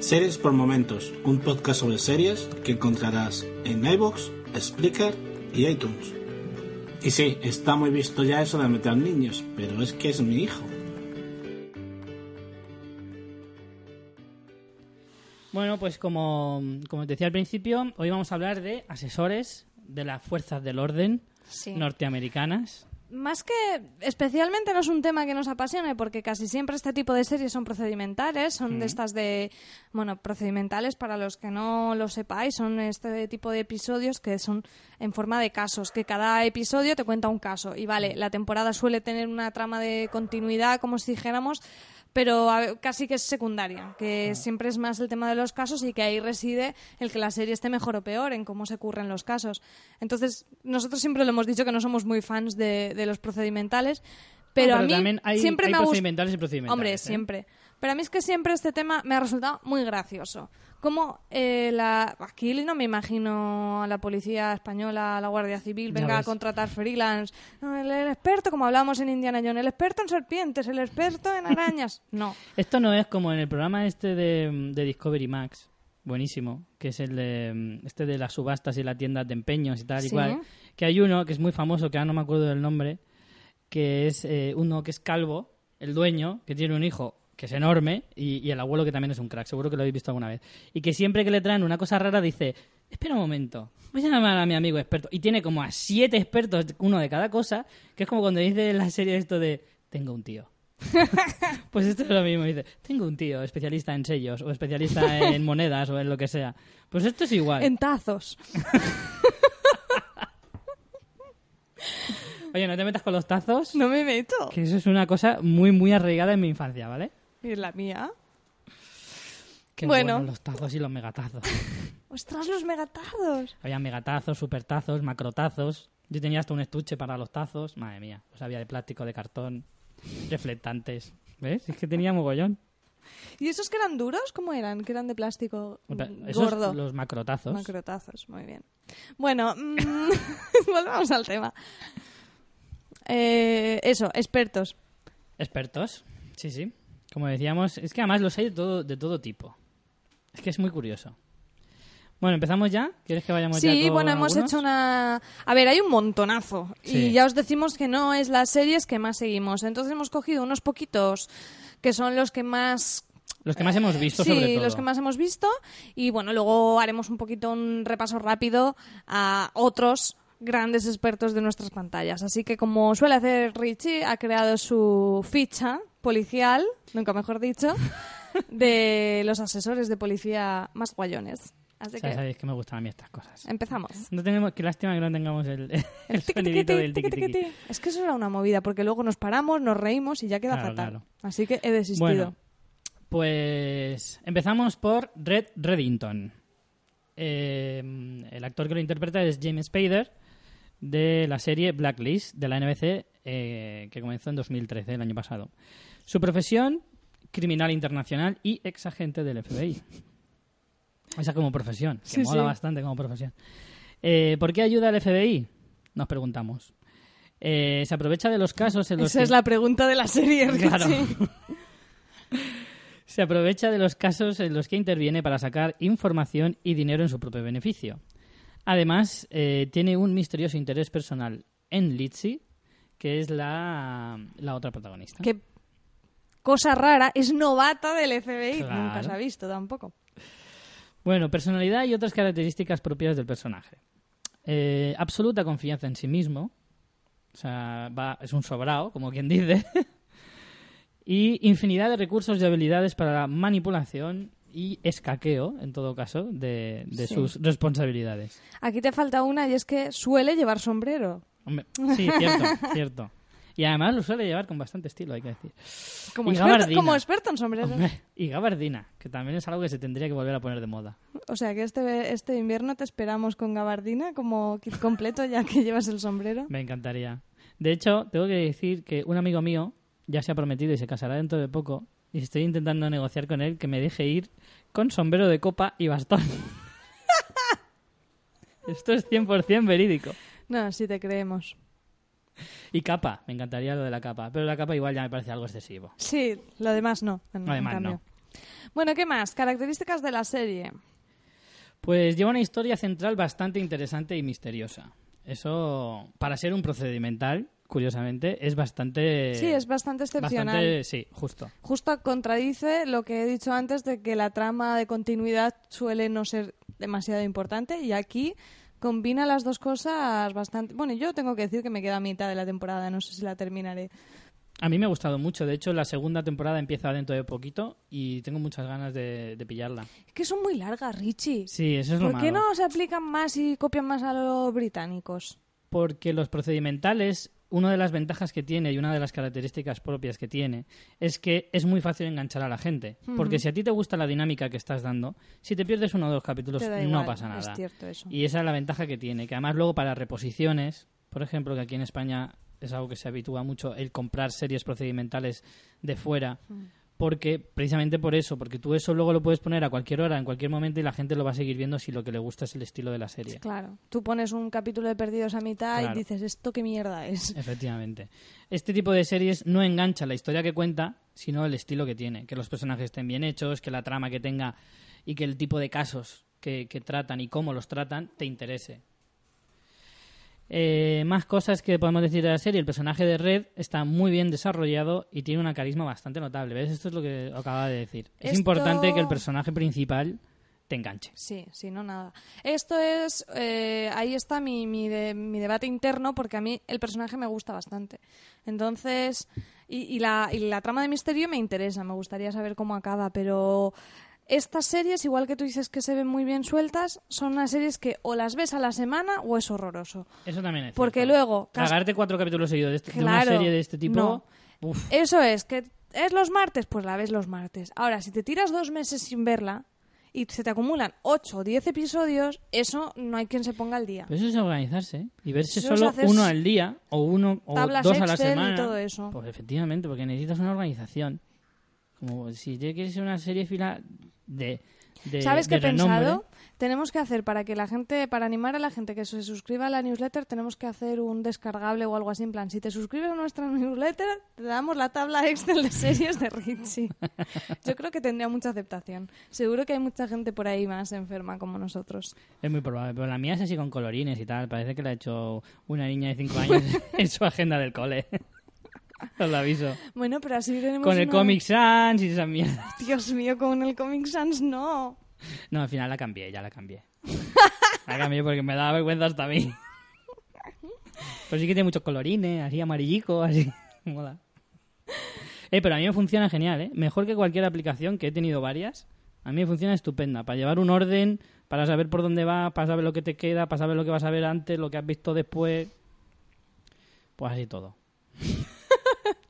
Series por momentos, un podcast sobre series que encontrarás en iVoox, Spreaker y iTunes. Y sí, está muy visto ya eso de meter niños, pero es que es mi hijo. Bueno, pues como, como os decía al principio, hoy vamos a hablar de asesores de las fuerzas del orden Sí. norteamericanas. Más que especialmente no es un tema que nos apasione porque casi siempre este tipo de series son procedimentales, son de estas de, bueno, procedimentales para los que no lo sepáis, son este tipo de episodios que son en forma de casos, que cada episodio te cuenta un caso. Y vale, la temporada suele tener una trama de continuidad, como si dijéramos, pero a- casi que es secundaria, que siempre es más el tema de los casos y que ahí reside el que la serie esté mejor o peor en cómo se ocurren los casos. Entonces, nosotros siempre lo hemos dicho que no somos muy fans de, de los procedimentales, pero, a mí hay- siempre hay me ha Hombre, ¿eh? siempre. Pero a mí es que siempre este tema me ha resultado muy gracioso. Como eh, la... aquí no me imagino a la policía española, a la Guardia Civil, venga a contratar freelance. No, el, el experto, como hablamos en Indiana Jones, el experto en serpientes, el experto en arañas. No. Esto no es como en el programa este de, de Discovery Max, buenísimo, que es el de, este de las subastas y las tiendas de empeños y tal y Sí. cual, que hay uno que es muy famoso, que ahora no me acuerdo del nombre, que es eh, uno que es calvo, el dueño, que tiene un hijo que es enorme y, y el abuelo que también es un crack, seguro que lo habéis visto alguna vez, y que siempre que le traen una cosa rara dice, espera un momento, voy a llamar a mi amigo experto, y tiene como a siete expertos, uno de cada cosa, que es como cuando dice en la serie esto de, tengo un tío. Pues esto es lo mismo, dice, tengo un tío especialista en sellos o especialista en monedas o en lo que sea. Pues esto es igual. En tazos. Oye, no te metas con los tazos, No me meto. que eso es una cosa muy, muy arraigada en mi infancia, ¿vale? ¿Y la mía? Qué Bueno. los tazos y los megatazos. ¡Ostras, los megatazos! Había megatazos, supertazos, macrotazos. Yo tenía hasta un estuche para los tazos. Madre mía, había de plástico, de cartón, reflectantes. ¿Ves? Es que tenía mogollón. ¿Y esos que eran duros? ¿Cómo eran? Que eran de plástico Esos, gordo. los macrotazos. Macrotazos, muy bien. Bueno, mm, volvamos al tema. Eh, eso, expertos. Expertos, sí, sí. Como decíamos, es que además los hay de todo, de todo tipo. Es que es muy curioso. Bueno, ¿empezamos ya? ¿Quieres que vayamos ya Sí, bueno, hemos algunos? hecho una... A ver, hay un montonazo. Sí. Y ya os decimos que no es las series que más seguimos. Entonces hemos cogido unos poquitos que son los que más Los que más hemos visto, sí, sobre todo. los que más hemos visto. Y bueno, luego haremos un poquito un repaso rápido a otros grandes expertos de nuestras pantallas. Así que como suele hacer Richie, ha creado su ficha policial, nunca mejor dicho, de los asesores de policía más guayones. Así que sabéis que me gustan a mí estas cosas. empezamos. No tenemos, qué lástima que no tengamos el, el sonidito del tiqui, tiqui. Es que eso era una movida, porque luego nos paramos, nos reímos y ya queda Claro, fatal. claro. Así que he desistido. Bueno, pues empezamos por Red Reddington. Eh, el actor que lo interpreta es James Spader de la serie Blacklist de la NBC eh, que comenzó en 2013, el año pasado. Su profesión, criminal internacional y ex agente del FBI. Esa como profesión, que Sí, mola sí. bastante como profesión. Eh, ¿Por qué ayuda al FBI? Nos preguntamos. Eh, se aprovecha de los casos en los Esa que... es la pregunta de la serie. Claro. Se aprovecha de los casos en los que interviene para sacar información y dinero en su propio beneficio. Además, eh, tiene un misterioso interés personal en Litzy, que es la, la otra protagonista. Qué cosa rara, es novata del FBI. Claro. Nunca se ha visto tampoco. Bueno, personalidad y otras características propias del personaje. Eh, absoluta confianza en sí mismo. O sea, va, es un sobrao, como quien dice. y infinidad de recursos y habilidades para la manipulación y escaqueo, en todo caso, de, de Sí. sus responsabilidades. Aquí te falta una y es que suele llevar sombrero. Hombre, sí, cierto, cierto. Y además lo suele llevar con bastante estilo, hay que decir. Como, Y experto, como experto en sombreros. Hombre, y gabardina, que también es algo que se tendría que volver a poner de moda. O sea que este, este invierno te esperamos con gabardina como kit completo ya que llevas el sombrero. Me encantaría. De hecho, tengo que decir que un amigo mío ya se ha prometido y se casará dentro de poco. Y estoy intentando negociar con él que me deje ir con sombrero de copa y bastón. Esto es 100% verídico. No, sí te creemos. Y capa, me encantaría lo de la capa. Pero la capa igual ya me parece algo excesivo. Sí, lo demás no. en- Lo en demás cambio. no. Bueno, ¿qué más? Características de la serie. Pues lleva una historia central bastante interesante y misteriosa. Eso, para ser un procedimental, curiosamente, es bastante... Sí, es bastante excepcional. Bastante, sí, justo. Justo contradice lo que he dicho antes de que la trama de continuidad suele no ser demasiado importante y aquí combina las dos cosas bastante... Bueno, yo tengo que decir que me queda a mitad de la temporada, no sé si la terminaré. A mí me ha gustado mucho. De hecho, la segunda temporada empieza dentro de poquito y tengo muchas ganas de, de pillarla. Es que son muy largas, Richie. Sí, eso es lo ¿Por qué no se aplican más y copian más a los británicos? Porque los procedimentales, una de las ventajas que tiene y una de las características propias que tiene es que es muy fácil enganchar a la gente. Porque si a ti te gusta la dinámica que estás dando, si te pierdes uno o dos capítulos no igual, pasa nada. Es cierto eso. Y esa es la ventaja que tiene, que además luego para reposiciones, por ejemplo, que aquí en España es algo que se habitúa mucho, el comprar series procedimentales de fuera, porque precisamente por eso, porque tú eso luego lo puedes poner a cualquier hora, en cualquier momento y la gente lo va a seguir viendo si lo que le gusta es el estilo de la serie. Claro. Tú pones un capítulo de Perdidos a mitad Claro. y dices, ¿esto qué mierda es? Efectivamente. Este tipo de series no engancha la historia que cuenta, sino el estilo que tiene. Que los personajes estén bien hechos, que la trama que tenga y que el tipo de casos que, que tratan y cómo los tratan te interese. Eh, más cosas que podemos decir de la serie. El personaje de Red está muy bien desarrollado y tiene una carisma bastante notable. ¿Ves? Esto es lo que acababa de decir. Es importante que el personaje principal te enganche. Sí, sí, no nada. Esto es, eh, ahí está mi, mi, de- mi debate interno porque a mí el personaje me gusta bastante. Entonces, y, y la, y la trama de misterio me interesa, me gustaría saber cómo acaba, pero estas series, igual que tú dices que se ven muy bien sueltas, son unas series que o las ves a la semana o es horroroso. Eso también es Porque cierto. luego, Tragarte cuatro capítulos seguidos de, este- de una serie de este tipo... no. uf. Eso es, que es los martes, pues la ves los martes. Ahora, si te tiras dos meses sin verla y se te acumulan ocho o diez episodios, eso no hay quien se ponga al día. Pero eso es organizarse ¿eh? y verse Eso solo uno al día o uno o dos a la Excel y semana. todo eso. Pues efectivamente, porque necesitas una organización. Como si te quieres ser una serie fila de, de ¿Sabes qué de he renombre, pensado? Tenemos que hacer para que la gente, para animar a la gente que se suscriba a la newsletter, tenemos que hacer un descargable o algo así. En plan, si te suscribes a nuestra newsletter, te damos la tabla Excel de series de Richie. Yo creo que tendría mucha aceptación. Seguro que hay mucha gente por ahí más enferma como nosotros. Es muy probable, pero la mía es así con colorines y tal. Parece que la ha hecho una niña de 5 años en su agenda del cole. Os lo aviso. Bueno, pero así tenemos Con el una- Comic Sans y esa mierda. Dios mío, con el Comic Sans no. No, al final la cambié, ya la cambié. La cambié porque me daba vergüenza hasta a mí. Pero sí que tiene muchos colorines, así amarillico, así. Mola. Eh, pero a mí me funciona genial, ¿eh? Mejor que cualquier aplicación, que he tenido varias. A mí me funciona estupenda. Para llevar un orden, para saber por dónde va, para saber lo que te queda, para saber lo que vas a ver antes, lo que has visto después. Pues así todo.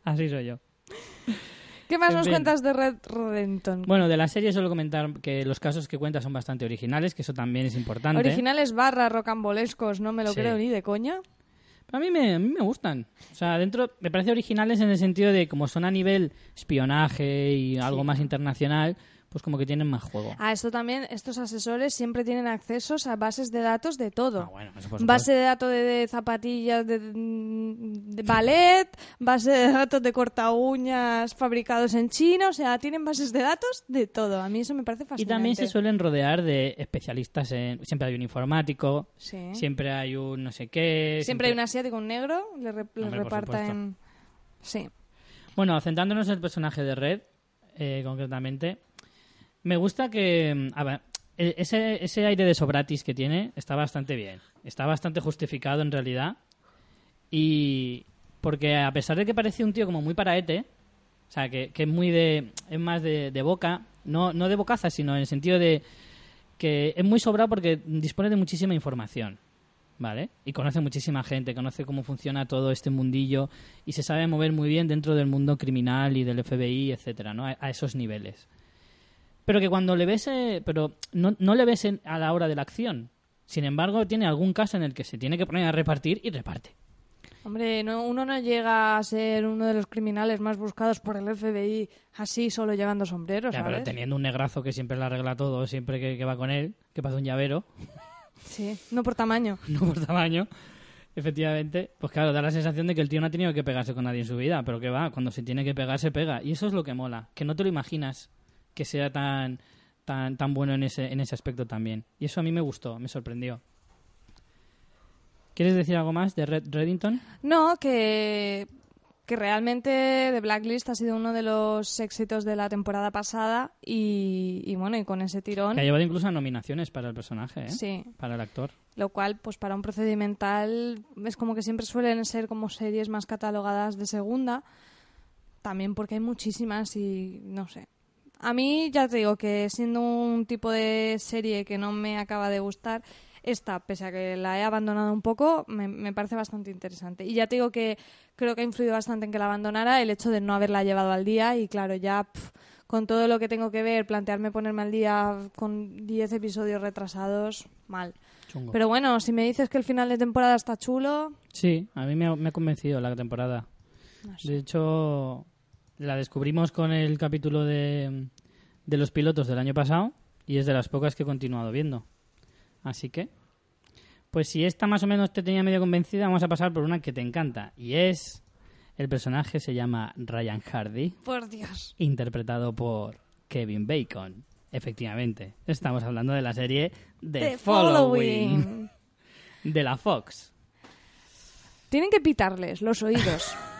Así soy yo. ¿Qué más En nos fin. cuentas de Red Redemption? Bueno, de la serie solo comentar que los casos que cuenta son bastante originales, que eso también es importante. Originales barra rocambolescos, no me lo Sí. creo ni de coña. A mí, me, a mí me gustan. O sea, dentro me parece originales en el sentido de como son a nivel espionaje y algo más internacional, pues como que tienen más juego. A esto también, estos asesores siempre tienen accesos a bases de datos de todo. Ah, bueno, eso por. Base de datos de, de zapatillas de, de ballet, base de datos de corta uñas fabricados en China, o sea, tienen bases de datos de todo. A mí eso me parece Y fascinante. también se suelen rodear de especialistas en... Siempre hay un informático, Sí. siempre hay un no sé qué... Siempre hay un asiático, un negro, le, re- le Hombre, por reparta en... Sí. Bueno, centrándonos en el personaje de Red, eh, concretamente, me gusta que... mm, A ver, e- ese, ese aire de sobratis que tiene está bastante bien. Está bastante justificado en realidad. Y... Porque a pesar de que parece un tío como muy paraete, o sea, que, que es muy de... Es más de, de boca, no, no de bocaza, sino en el sentido de que es muy sobrado porque dispone de muchísima información. ¿Vale? Y conoce muchísima gente, conoce cómo funciona todo este mundillo y se sabe mover muy bien dentro del mundo criminal y del FBI, etcétera, ¿no? A, a esos niveles. Pero que cuando le ves, eh, pero no, no le ves en- a la hora de la acción. Sin embargo, tiene algún caso en el que se tiene que poner a repartir y reparte. Hombre, no, uno no llega a ser uno de los criminales más buscados por el FBI así, solo llevando sombreros, Ya, pero ¿sabes? teniendo un negrazo que siempre le arregla todo, siempre que, que va con él, que pasa un llavero, Sí, no por tamaño. no por tamaño, efectivamente, pues claro, da la sensación de que el tío no ha tenido que pegarse con nadie en su vida, pero que va, cuando se tiene que pegar, se pega. Y eso es lo que mola, que no te lo imaginas que sea tan, tan, tan bueno en ese, en ese aspecto también. Y eso a mí me gustó, me sorprendió. ¿Quieres decir algo más de Red Reddington? No, que, que realmente The Blacklist ha sido uno de los éxitos de la temporada pasada y, y bueno, y con ese tirón, Que ha llevado incluso a nominaciones para el personaje, ¿eh? sí, Para el actor. lo cual pues para un procedimental es como que siempre suelen ser como series más catalogadas de segunda, también porque hay muchísimas y no sé. A mí ya te digo que siendo un tipo de serie que no me acaba de gustar, esta, pese a que la he abandonado un poco, me, me parece bastante interesante. Y ya te digo que creo que ha influido bastante en que la abandonara el hecho de no haberla llevado al día y claro, ya pf, con todo lo que tengo que ver, plantearme ponerme al día con 10 episodios retrasados, mal. Chungo. Pero bueno, si me dices que el final de temporada está chulo, Sí, a mí me ha, me ha convencido la temporada. no sé. De hecho, la descubrimos con el capítulo de, de los pilotos del año pasado y es de las pocas que he continuado viendo. Así que, pues si esta más o menos te tenía medio convencida, vamos a pasar por una que te encanta. Y es, el personaje se llama Ryan Hardy, Por Dios. interpretado por Kevin Bacon. Efectivamente, estamos hablando de la serie The, The Following Following. de la Fox. Tienen que pitarles los oídos.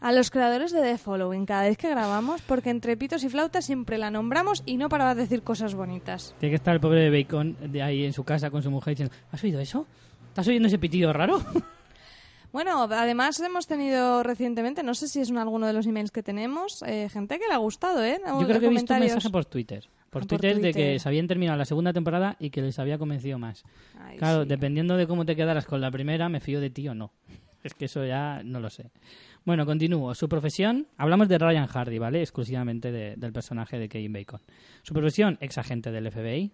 A los creadores de The Following cada vez que grabamos, porque entre pitos y flautas siempre la nombramos y no paraba de decir cosas bonitas. Tiene que estar el pobre Bacon de ahí en su casa con su mujer diciendo, ¿has oído eso? ¿Estás oyendo ese pitido raro? Bueno, además hemos tenido recientemente, no sé si es en alguno de los emails que tenemos, eh, gente que le ha gustado, ¿eh? Yo creo que he visto un mensaje por Twitter. Por Ah, por Twitter, de que se habían terminado la segunda temporada y que les había convencido más. Ay, claro, sí. dependiendo de cómo te quedaras con la primera, me fío de ti o no. Es que eso ya no lo sé. Bueno, continúo. Su profesión, hablamos de Ryan Hardy, ¿vale? Exclusivamente de- del personaje de Kevin Bacon. Su profesión, ex agente del FBI.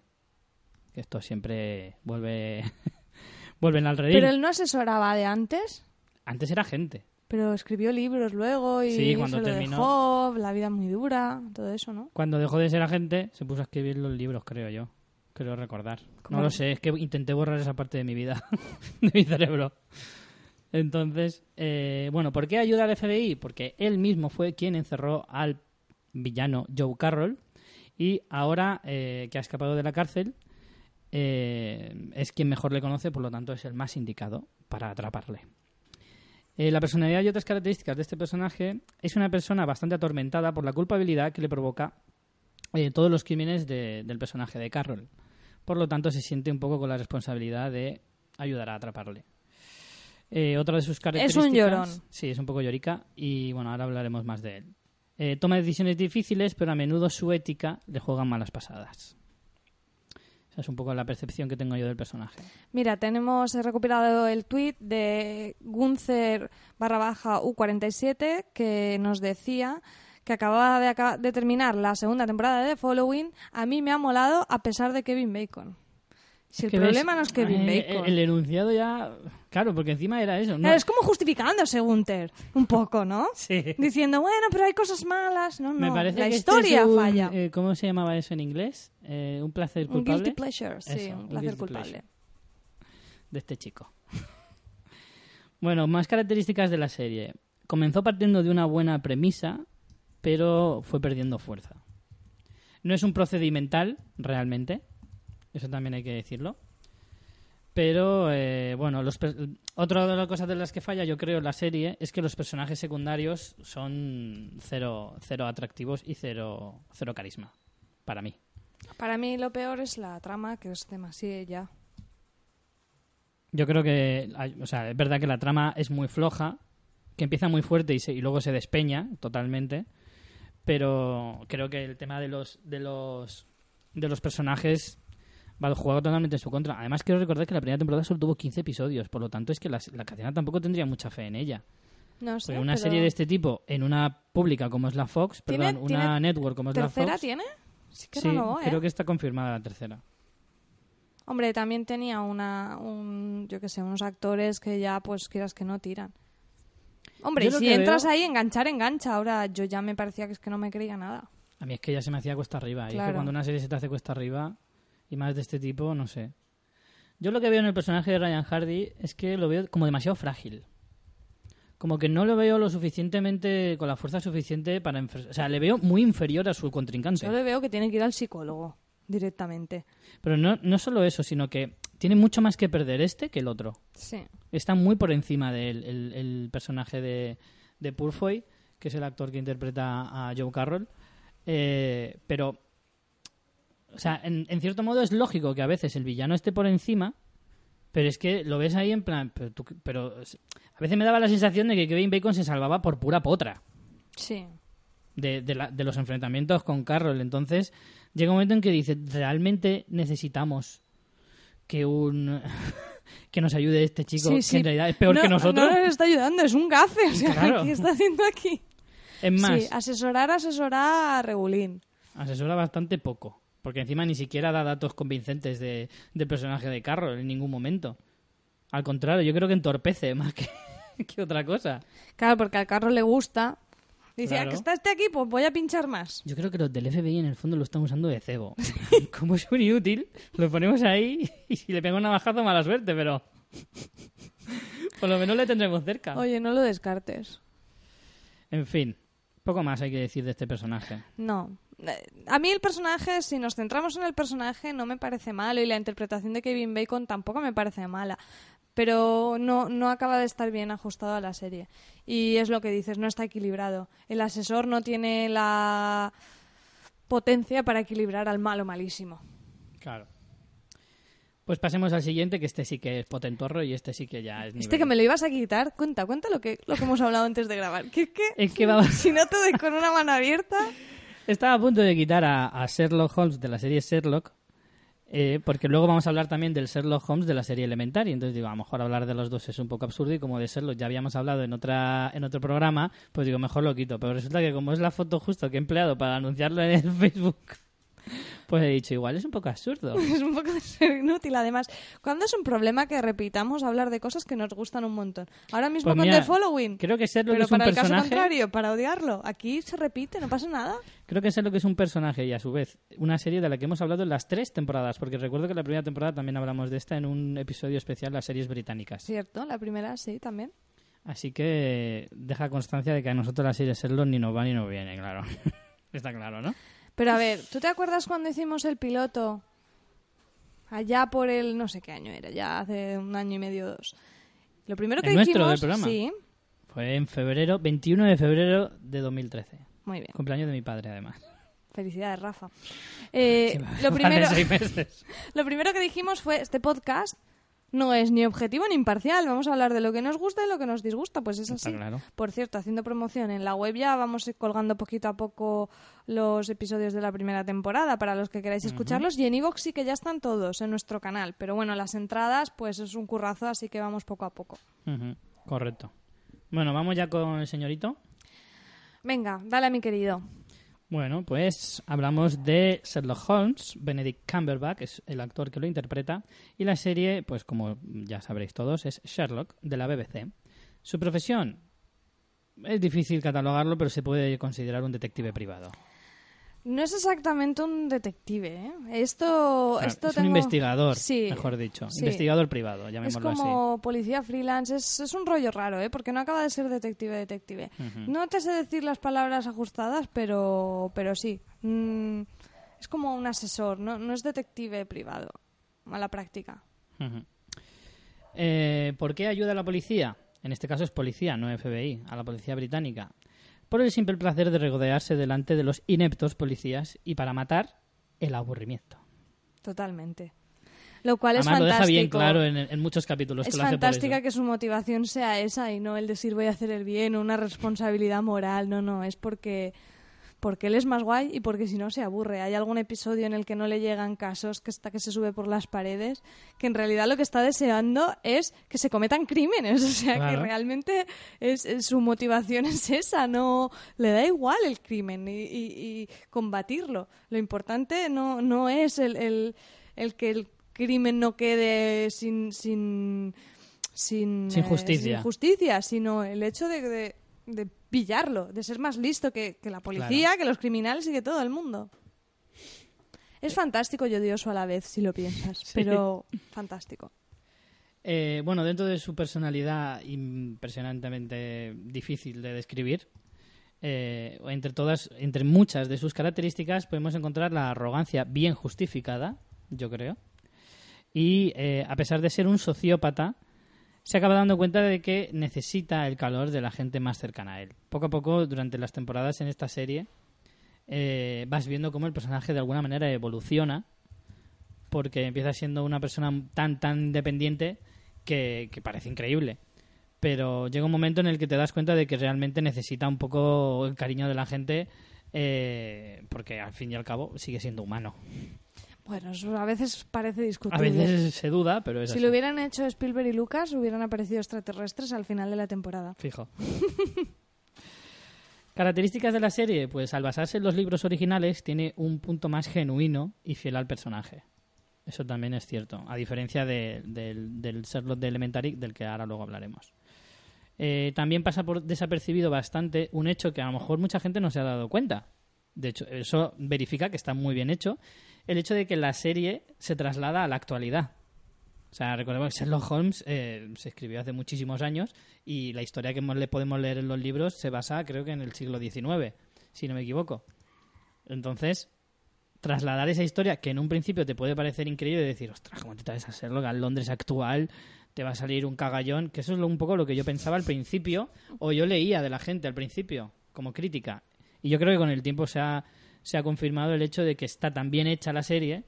Que esto siempre vuelve... vuelven al redil. Pero él no asesoraba de antes, Antes era agente. pero escribió libros luego y Sí, cuando se lo terminó. dejó, La vida muy dura, todo eso, ¿no? Cuando dejó de ser agente, se puso a escribir los libros, creo yo. Creo recordar. ¿Cómo? No lo sé, es que intenté borrar esa parte de mi vida, de mi cerebro. Entonces, eh, bueno, ¿por qué ayuda al FBI? Porque él mismo fue quien encerró al villano Joe Carroll y ahora eh, que ha escapado de la cárcel, eh, es quien mejor le conoce, por lo tanto es el más indicado para atraparle. Eh, la personalidad y otras características de este personaje es una persona bastante atormentada por la culpabilidad que le provoca todos los crímenes de- del personaje de Carroll. Por lo tanto, se siente un poco con la responsabilidad de ayudar a atraparle. Eh, otra de sus características... llorón. Sí, es un poco llorica y bueno, ahora hablaremos más de él. Eh, toma decisiones difíciles, pero a menudo su ética le juega malas pasadas. Esa es un poco la percepción que tengo yo del personaje. Mira, tenemos he recuperado el tweet de Gunzer barra baja U47 que nos decía que acababa de, acaba- de terminar la segunda temporada de The Following. A mí me ha molado a pesar de Kevin Bacon. Si el Que ves- problema no es Kevin eh, Bacon. El, enunciado ya... Claro, porque encima era eso. ¿no? Claro, es como justificándose Gunter, un poco, ¿no? Sí. Diciendo, bueno, pero hay cosas malas. No, no, Me parece la que este historia es un, falla. eh, ¿Cómo se llamaba eso en inglés? Eh, un placer un culpable guilty pleasure, sí, Eso, un un placer culpable. pleasure. de este chico. bueno, más características de la serie. Comenzó partiendo de una buena premisa, pero fue perdiendo fuerza. No es un procedimental, realmente. Eso también hay que decirlo. Pero, eh, bueno, los otra de las cosas de las que falla, yo creo, la serie es que los personajes secundarios son cero, cero atractivos y cero, cero carisma, para mí. Para mí lo peor es la trama, que es demasiado ya. Yo creo que, o sea, es verdad que la trama es muy floja, que empieza muy fuerte y, se- y luego se despeña totalmente, pero creo que el tema de los de los de los personajes va a jugar totalmente en su contra. Además, quiero recordar que la primera temporada solo tuvo 15 episodios, por lo tanto es que la, la cadena tampoco tendría mucha fe en ella. No sé, Porque una pero- serie de este tipo en una pública como es la Fox, ¿Tiene- perdón, tiene una network como es la ¿Tercera Fox, tiene? Sí que sí, renovó, ¿eh? creo que está confirmada la tercera. Hombre, también tenía una, un, yo que sé, unos actores que ya, pues, quieras que no tiran. Hombre, si entras veo- ahí, enganchar, engancha. Ahora yo ya me parecía que es que no me creía nada. A mí es que ya se me hacía cuesta arriba. Y es que Claro. cuando una serie se te hace cuesta arriba, y más de este tipo, no sé. Yo lo que veo en el personaje de Ryan Hardy es que lo veo como demasiado frágil. Como que no lo veo lo suficientemente, con la fuerza suficiente para... O sea, le veo muy inferior a su contrincante. Yo le veo que tiene que ir al psicólogo directamente. Pero no, no solo eso, sino que tiene mucho más que perder este que el otro. Sí. Está muy por encima del el, el personaje de, de Purfoy, que es el actor que interpreta a Joe Carroll. Eh, pero, o sea, en, en cierto modo es lógico que a veces el villano esté por encima, pero es que lo ves ahí en plan. Pero, tú- pero a veces me daba la sensación de que Kevin Bacon se salvaba por pura potra Sí. de, de, la- de los enfrentamientos con Carroll. Entonces, llega un momento en que dice, realmente necesitamos que un que nos ayude este chico, Sí, que sí. en realidad es peor No, que nosotros. No nos está ayudando, es un gafe. O sea, Claro. ¿qué está haciendo aquí? Es más, Sí, asesorar, asesorar a Regulín. asesora bastante poco. Porque encima ni siquiera da datos convincentes de, del personaje de Carroll en ningún momento. Al contrario, yo creo que entorpece más que, que otra cosa. Claro, porque al carro le gusta. Dice, Claro. "Ah, que está este aquí, pues voy a pinchar más. Yo creo que los del FBI en el fondo lo están usando de cebo. Como es un inútil, lo ponemos ahí y si le pega una bajazo, mala suerte, pero por lo menos le tendremos cerca. Oye, no lo descartes. En fin, poco más hay que decir de este personaje. No. Eh, A mí el personaje, si nos centramos en el personaje, no me parece malo y la interpretación de Kevin Bacon tampoco me parece mala. Pero no, no acaba de estar bien ajustado a la serie. Y es lo que dices, no está equilibrado. El asesor no tiene la potencia para equilibrar al malo malísimo. Claro. Pues pasemos al siguiente, que este sí que es potentorro y este sí que ya es nivel... Este que me lo ibas a quitar, cuenta, cuenta lo que, lo que hemos hablado antes de grabar. Que es que, Es que si no te doy con una mano abierta... Estaba a punto de quitar a, Sherlock Holmes de la serie Sherlock, eh, porque luego vamos a hablar también del Sherlock Holmes de la serie Elementary. Entonces digo, a lo mejor hablar de los dos es un poco absurdo y como de Sherlock ya habíamos hablado en otra en otro programa, pues digo, mejor lo quito. Pero resulta que como es la foto justo que he empleado para anunciarlo en el Facebook, pues he dicho, igual es un poco absurdo. Es un poco inútil, además. ¿Cuándo es un problema que repitamos hablar de cosas que nos gustan un montón? Ahora mismo Pues con mira, The Following. Creo que Sherlock Pero es un para el caso contrario, para odiarlo. Aquí se repite, no pasa nada. Creo que Sherlock es un personaje y a su vez una serie de la que hemos hablado en las tres temporadas, porque recuerdo que la primera temporada también hablamos de esta en un episodio especial, las series británicas. Cierto, la primera sí, también. Así que deja constancia de que a nosotros la serie Sherlock ni nos va ni nos viene, claro. Está claro, ¿no? Pero a ver, ¿tú te acuerdas cuando hicimos el piloto? Allá por el no sé qué año era, ya hace un año y medio dos. Lo primero que ¿El nuestro dijimos, del programa? sí, Fue en febrero, 21 de febrero de 2013. muy bien. Cumpleaños de mi padre, además. Felicidades, Rafa. Eh, Sí, lo, primero, meses. lo primero que dijimos fue, este podcast no es ni objetivo ni imparcial. Vamos a hablar de lo que nos gusta y lo que nos disgusta. Pues es así. claro. Por cierto, haciendo promoción en la web ya vamos a ir colgando poquito a poco los episodios de la primera temporada para los que queráis escucharlos. Y en iVoox sí que ya están todos en nuestro canal. Pero bueno, las entradas pues es un currazo, así que vamos poco a poco. Correcto. Bueno, vamos ya con el señorito. Venga, dale a mi querido. Bueno, pues hablamos de Sherlock Holmes, Benedict Cumberbatch es el actor que lo interpreta, y la serie, pues como ya sabréis todos, es Sherlock de la BBC. Su profesión es difícil catalogarlo, pero se puede considerar un detective privado. No es exactamente un detective, ¿eh? Esto, esto es un investigador, Sí, mejor dicho, sí. investigador privado, Es llamémoslo así. como policía freelance, es, es un rollo raro, ¿eh? Porque no acaba de ser detective detective. No te sé decir las palabras ajustadas, pero, pero sí. Mm, es como un asesor, no, no es detective privado, a la práctica. Eh, ¿Por qué ayuda a la policía? En este caso es policía, no FBI, a la policía británica. Por el simple placer de regodearse delante de los ineptos policías y para matar el aburrimiento. Totalmente. Lo cual es Además lo deja fantástico. bien claro en, en muchos capítulos Es que fantástica que su motivación sea esa y no el decir voy a hacer el bien o una responsabilidad moral. No, no, es porque, porque él es más guay y porque si no se aburre. Hay algún episodio en el que no le llegan casos, que está que se sube por las paredes, que en realidad lo que está deseando es que se cometan crímenes. O sea, Claro. que realmente es, es- su motivación es esa. No le da igual el crimen y, y- y combatirlo. Lo importante no, no es el, el- el que el crimen no quede sin sin sin, Sin eh, sin justicia, sino el hecho de, de- de pillarlo, de ser más listo que, que la policía, que los criminales y que todo el mundo. Es fantástico y odioso a la vez, si lo piensas, pero fantástico. Eh, bueno, dentro de su personalidad impresionantemente difícil de describir, eh, entre todas, entre muchas de sus características, podemos encontrar la arrogancia bien justificada, yo creo. Y eh, a pesar de ser un sociópata, se acaba dando cuenta de que necesita el calor de la gente más cercana a él. Poco a poco, durante las temporadas en esta serie, eh, vas viendo cómo el personaje de alguna manera evoluciona porque empieza siendo una persona tan, tan dependiente que, que parece increíble. Pero llega un momento en el que te das cuenta de que realmente necesita un poco el cariño de la gente eh, porque al fin y al cabo sigue siendo humano. Bueno, eso a veces parece A discutible. veces se duda, pero es si así. lo hubieran hecho Spielberg y Lucas, hubieran aparecido extraterrestres al final de la temporada. Fijo. Características de la serie, pues al basarse en los libros originales tiene un punto más genuino y fiel al personaje. Eso también es cierto, a diferencia de- del, del Sherlock de Elementary, del que ahora luego hablaremos. Eh, también pasa por desapercibido bastante un hecho que a lo mejor mucha gente no se ha dado cuenta. De hecho, eso verifica que está muy bien hecho. El hecho de que la serie se traslada a la actualidad. O sea, recordemos que Sherlock Holmes eh, se escribió hace muchísimos años y la historia que le podemos leer en los libros se basa, creo que en el siglo XIX, si no me equivoco. Entonces, trasladar esa historia que en un principio te puede parecer increíble y decir, ostras, ¿cómo te traes a Sherlock al Londres actual? Te va a salir un cagallón, que eso es un poco lo que yo pensaba al principio, o yo leía de la gente al principio, como crítica. Y yo creo que con el tiempo se ha, se ha confirmado el hecho de que está tan bien hecha la serie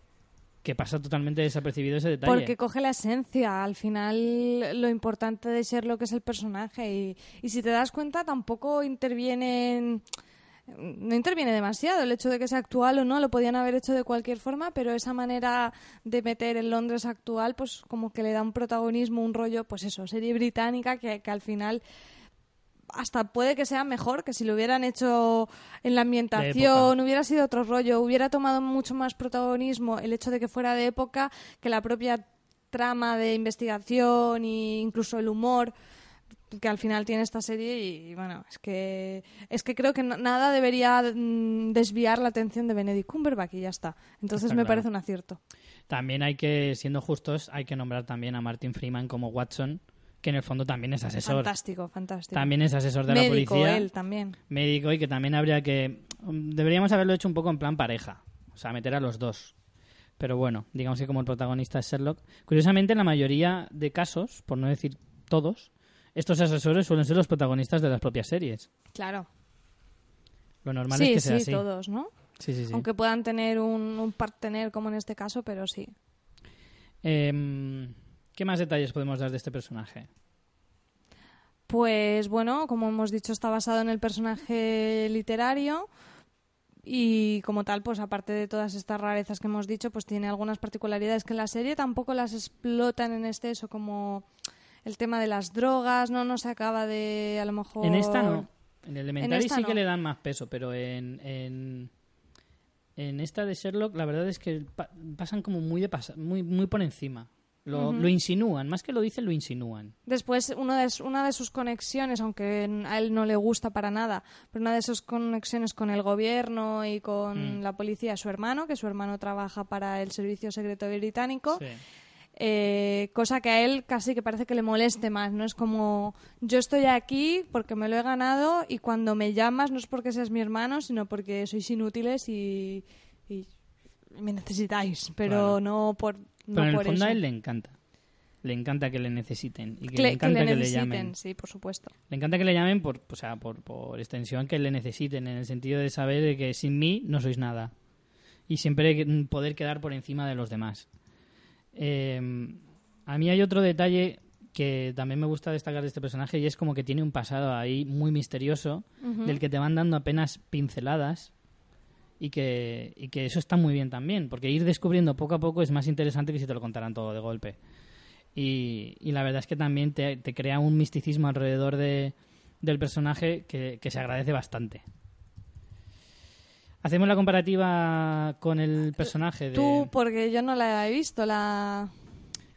que pasa totalmente desapercibido ese detalle. Porque coge la esencia. Al final, lo importante de Sherlock es el personaje. Y, y si te das cuenta, tampoco intervienen. No interviene demasiado el hecho de que sea actual o no, lo podían haber hecho de cualquier forma, pero esa manera de meter el Londres actual, pues como que le da un protagonismo, un rollo, pues eso, serie británica que, que al final hasta puede que sea mejor que si lo hubieran hecho en la ambientación, hubiera sido otro rollo, hubiera tomado mucho más protagonismo el hecho de que fuera de época que la propia trama de investigación e incluso el humor que al final tiene esta serie y bueno, es que es que creo que no- nada debería mm, desviar la atención de Benedict Cumberbatch y ya está. Entonces Está me claro. parece un acierto. También hay que, siendo justos, hay que nombrar también a Martin Freeman como Watson, que en el fondo también es asesor. Fantástico, fantástico. También es asesor de Médico la policía. él también. Médico y que también habría que... Deberíamos haberlo hecho un poco en plan pareja. O sea, meter a los dos. Pero bueno, digamos que como el protagonista es Sherlock. Curiosamente, en la mayoría de casos, por no decir todos, estos asesores suelen ser los protagonistas de las propias series. Claro. Lo normal sí, es que sea sí, así. todos, ¿no? Sí, sí, sí. Aunque puedan tener un, un partener como en este caso, pero sí. Em, ¿Qué más detalles podemos dar de este personaje? Pues bueno, como hemos dicho, está basado en el personaje literario y como tal, pues aparte de todas estas rarezas que hemos dicho, pues tiene algunas particularidades que en la serie tampoco las explotan en exceso, como el tema de las drogas, no, no se acaba de, a lo mejor... En esta no. En Elementary esta sí que le dan más peso, pero en, en, en esta de Sherlock la verdad es que pa- pasan como muy, de pasa- muy, muy por encima. Lo, lo insinúan, más que lo dicen, lo insinúan. Después, uno de, su- una de sus conexiones, aunque a él no le gusta para nada, pero una de sus conexiones con el gobierno y con Mm. la policía es su hermano, que su hermano trabaja para el Servicio Secreto Británico. Sí. eh, cosa que a él casi que parece que le moleste más, ¿no? Es como, yo estoy aquí porque me lo he ganado y cuando me llamas no es porque seas mi hermano, sino porque sois inútiles y, y me necesitáis, pero Claro. no por, no Pero en el fondo a él le encanta. Le encanta que le necesiten y que, Que le que encanta le que, le necesiten, llamen. sí, por supuesto. Le encanta que le llamen por, o sea, por, por extensión que le necesiten, en el sentido de saber de que sin mí no sois nada. Y siempre que- poder quedar por encima de los demás. Eh, a mí hay otro detalle que también me gusta destacar de este personaje y es como que tiene un pasado ahí muy misterioso del que te van dando apenas pinceladas y que, y que eso está muy bien también, porque ir descubriendo poco a poco es más interesante que si te lo contaran todo de golpe. Y, y la verdad es que también te, te crea un misticismo alrededor de, del personaje que, que se agradece bastante. Hacemos la comparativa con el personaje de... Tú, porque yo no la he visto, la,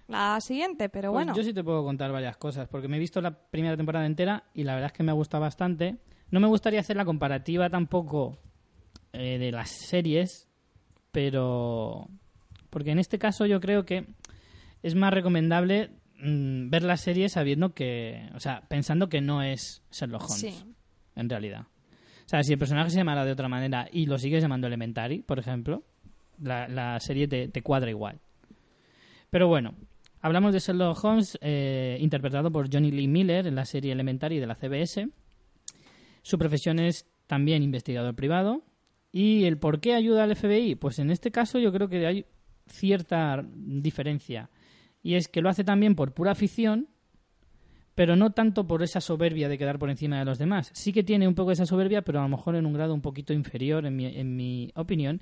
la siguiente, pero Pues bueno. Yo sí te puedo contar varias cosas, porque me he visto la primera temporada entera y la verdad es que me ha gustado bastante. No me gustaría hacer la comparativa tampoco eh, de las series, pero... Porque en este caso yo creo que es más recomendable mm, ver la serie sabiendo que... O sea, pensando que no es Sherlock Holmes, Sí. en realidad. O sea, si el personaje se llamara de otra manera y lo sigues llamando Elementary, por ejemplo, la, la serie te, te cuadra igual. Pero bueno, hablamos de Sherlock Holmes, eh, interpretado por Johnny Lee Miller en la serie Elementary de la CBS. Su profesión es también investigador privado. ¿Y el por qué ayuda al FBI? Pues en este caso yo creo que hay cierta diferencia. Y es que lo hace también por pura afición, pero no tanto por esa soberbia de quedar por encima de los demás. Sí que tiene un poco esa soberbia, pero a lo mejor en un grado un poquito inferior, en mi, en mi opinión.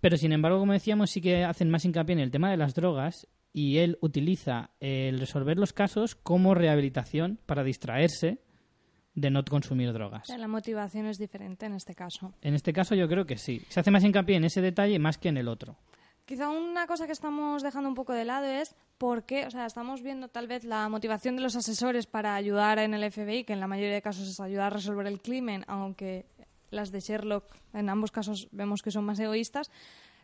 Pero sin embargo, como decíamos, sí que hacen más hincapié en el tema de las drogas y él utiliza el resolver los casos como rehabilitación para distraerse de no consumir drogas. La motivación es diferente en este caso. En este caso yo creo que sí. Se hace más hincapié en ese detalle más que en el otro. Quizá una cosa que estamos dejando un poco de lado es por qué, o sea, estamos viendo tal vez la motivación de los asesores para ayudar en el FBI, que en la mayoría de casos es ayudar a resolver el crimen, aunque las de Sherlock en ambos casos vemos que son más egoístas,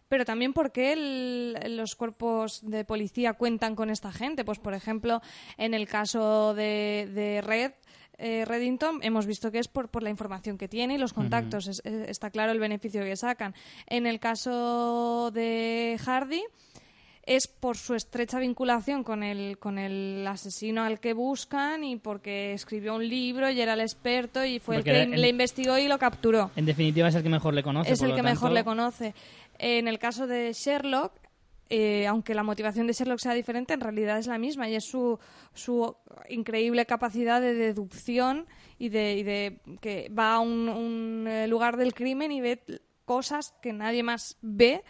pero también por qué el- los cuerpos de policía cuentan con esta gente. Pues, por ejemplo, en el caso de, de Red, eh, Reddington, hemos visto que es por, por la información que tiene y los contactos. Es- es- está claro el beneficio que sacan. En el caso de Hardy, es por su estrecha vinculación con el, con el asesino al que buscan y porque escribió un libro y era el experto y fue Porque el que le investigó y lo capturó En definitiva es el que mejor le conoce. es por el lo que mejor le conoce. En el caso de Sherlock, eh, aunque la motivación de Sherlock sea diferente, en realidad es la misma y es su, su increíble capacidad de deducción y de, y de que va a un, un, eh, lugar del crimen y ve cosas que nadie más ve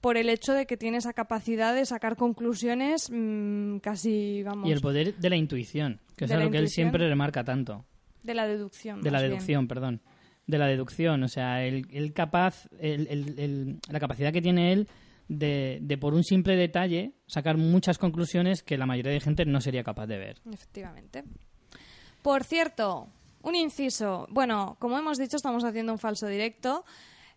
por el hecho de que tiene esa capacidad de sacar conclusiones mm, casi, vamos, Y el poder de la intuición, que es algo que él siempre remarca tanto. de la deducción. De la bien. deducción, perdón. De la deducción, o sea, el, el capaz, el- la capacidad que tiene él de, de por un simple detalle sacar muchas conclusiones que la mayoría de gente no sería capaz de ver. Efectivamente. Por cierto, un inciso. Bueno, como hemos dicho, estamos haciendo un falso directo.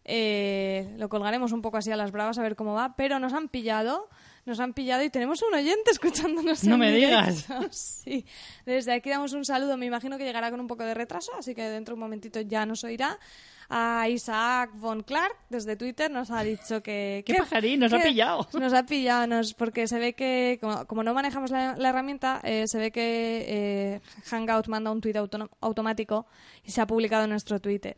Eh, lo colgaremos un poco así a las bravas a ver cómo va, pero nos han pillado, nos han pillado y tenemos un oyente escuchándonos. No en me digas. Sí. Desde aquí damos un saludo, me imagino que llegará con un poco de retraso, así que dentro de un momentito ya nos oirá. A Isaac von Clark, desde Twitter, nos ha dicho que... ¡Qué que- pajarín! ¡Nos ha pillado! nos ha pillado, nos- porque se ve que, como, como no manejamos la, la herramienta, eh, se ve que eh, Hangout manda un tuit auto- automático y se ha publicado en nuestro Twitter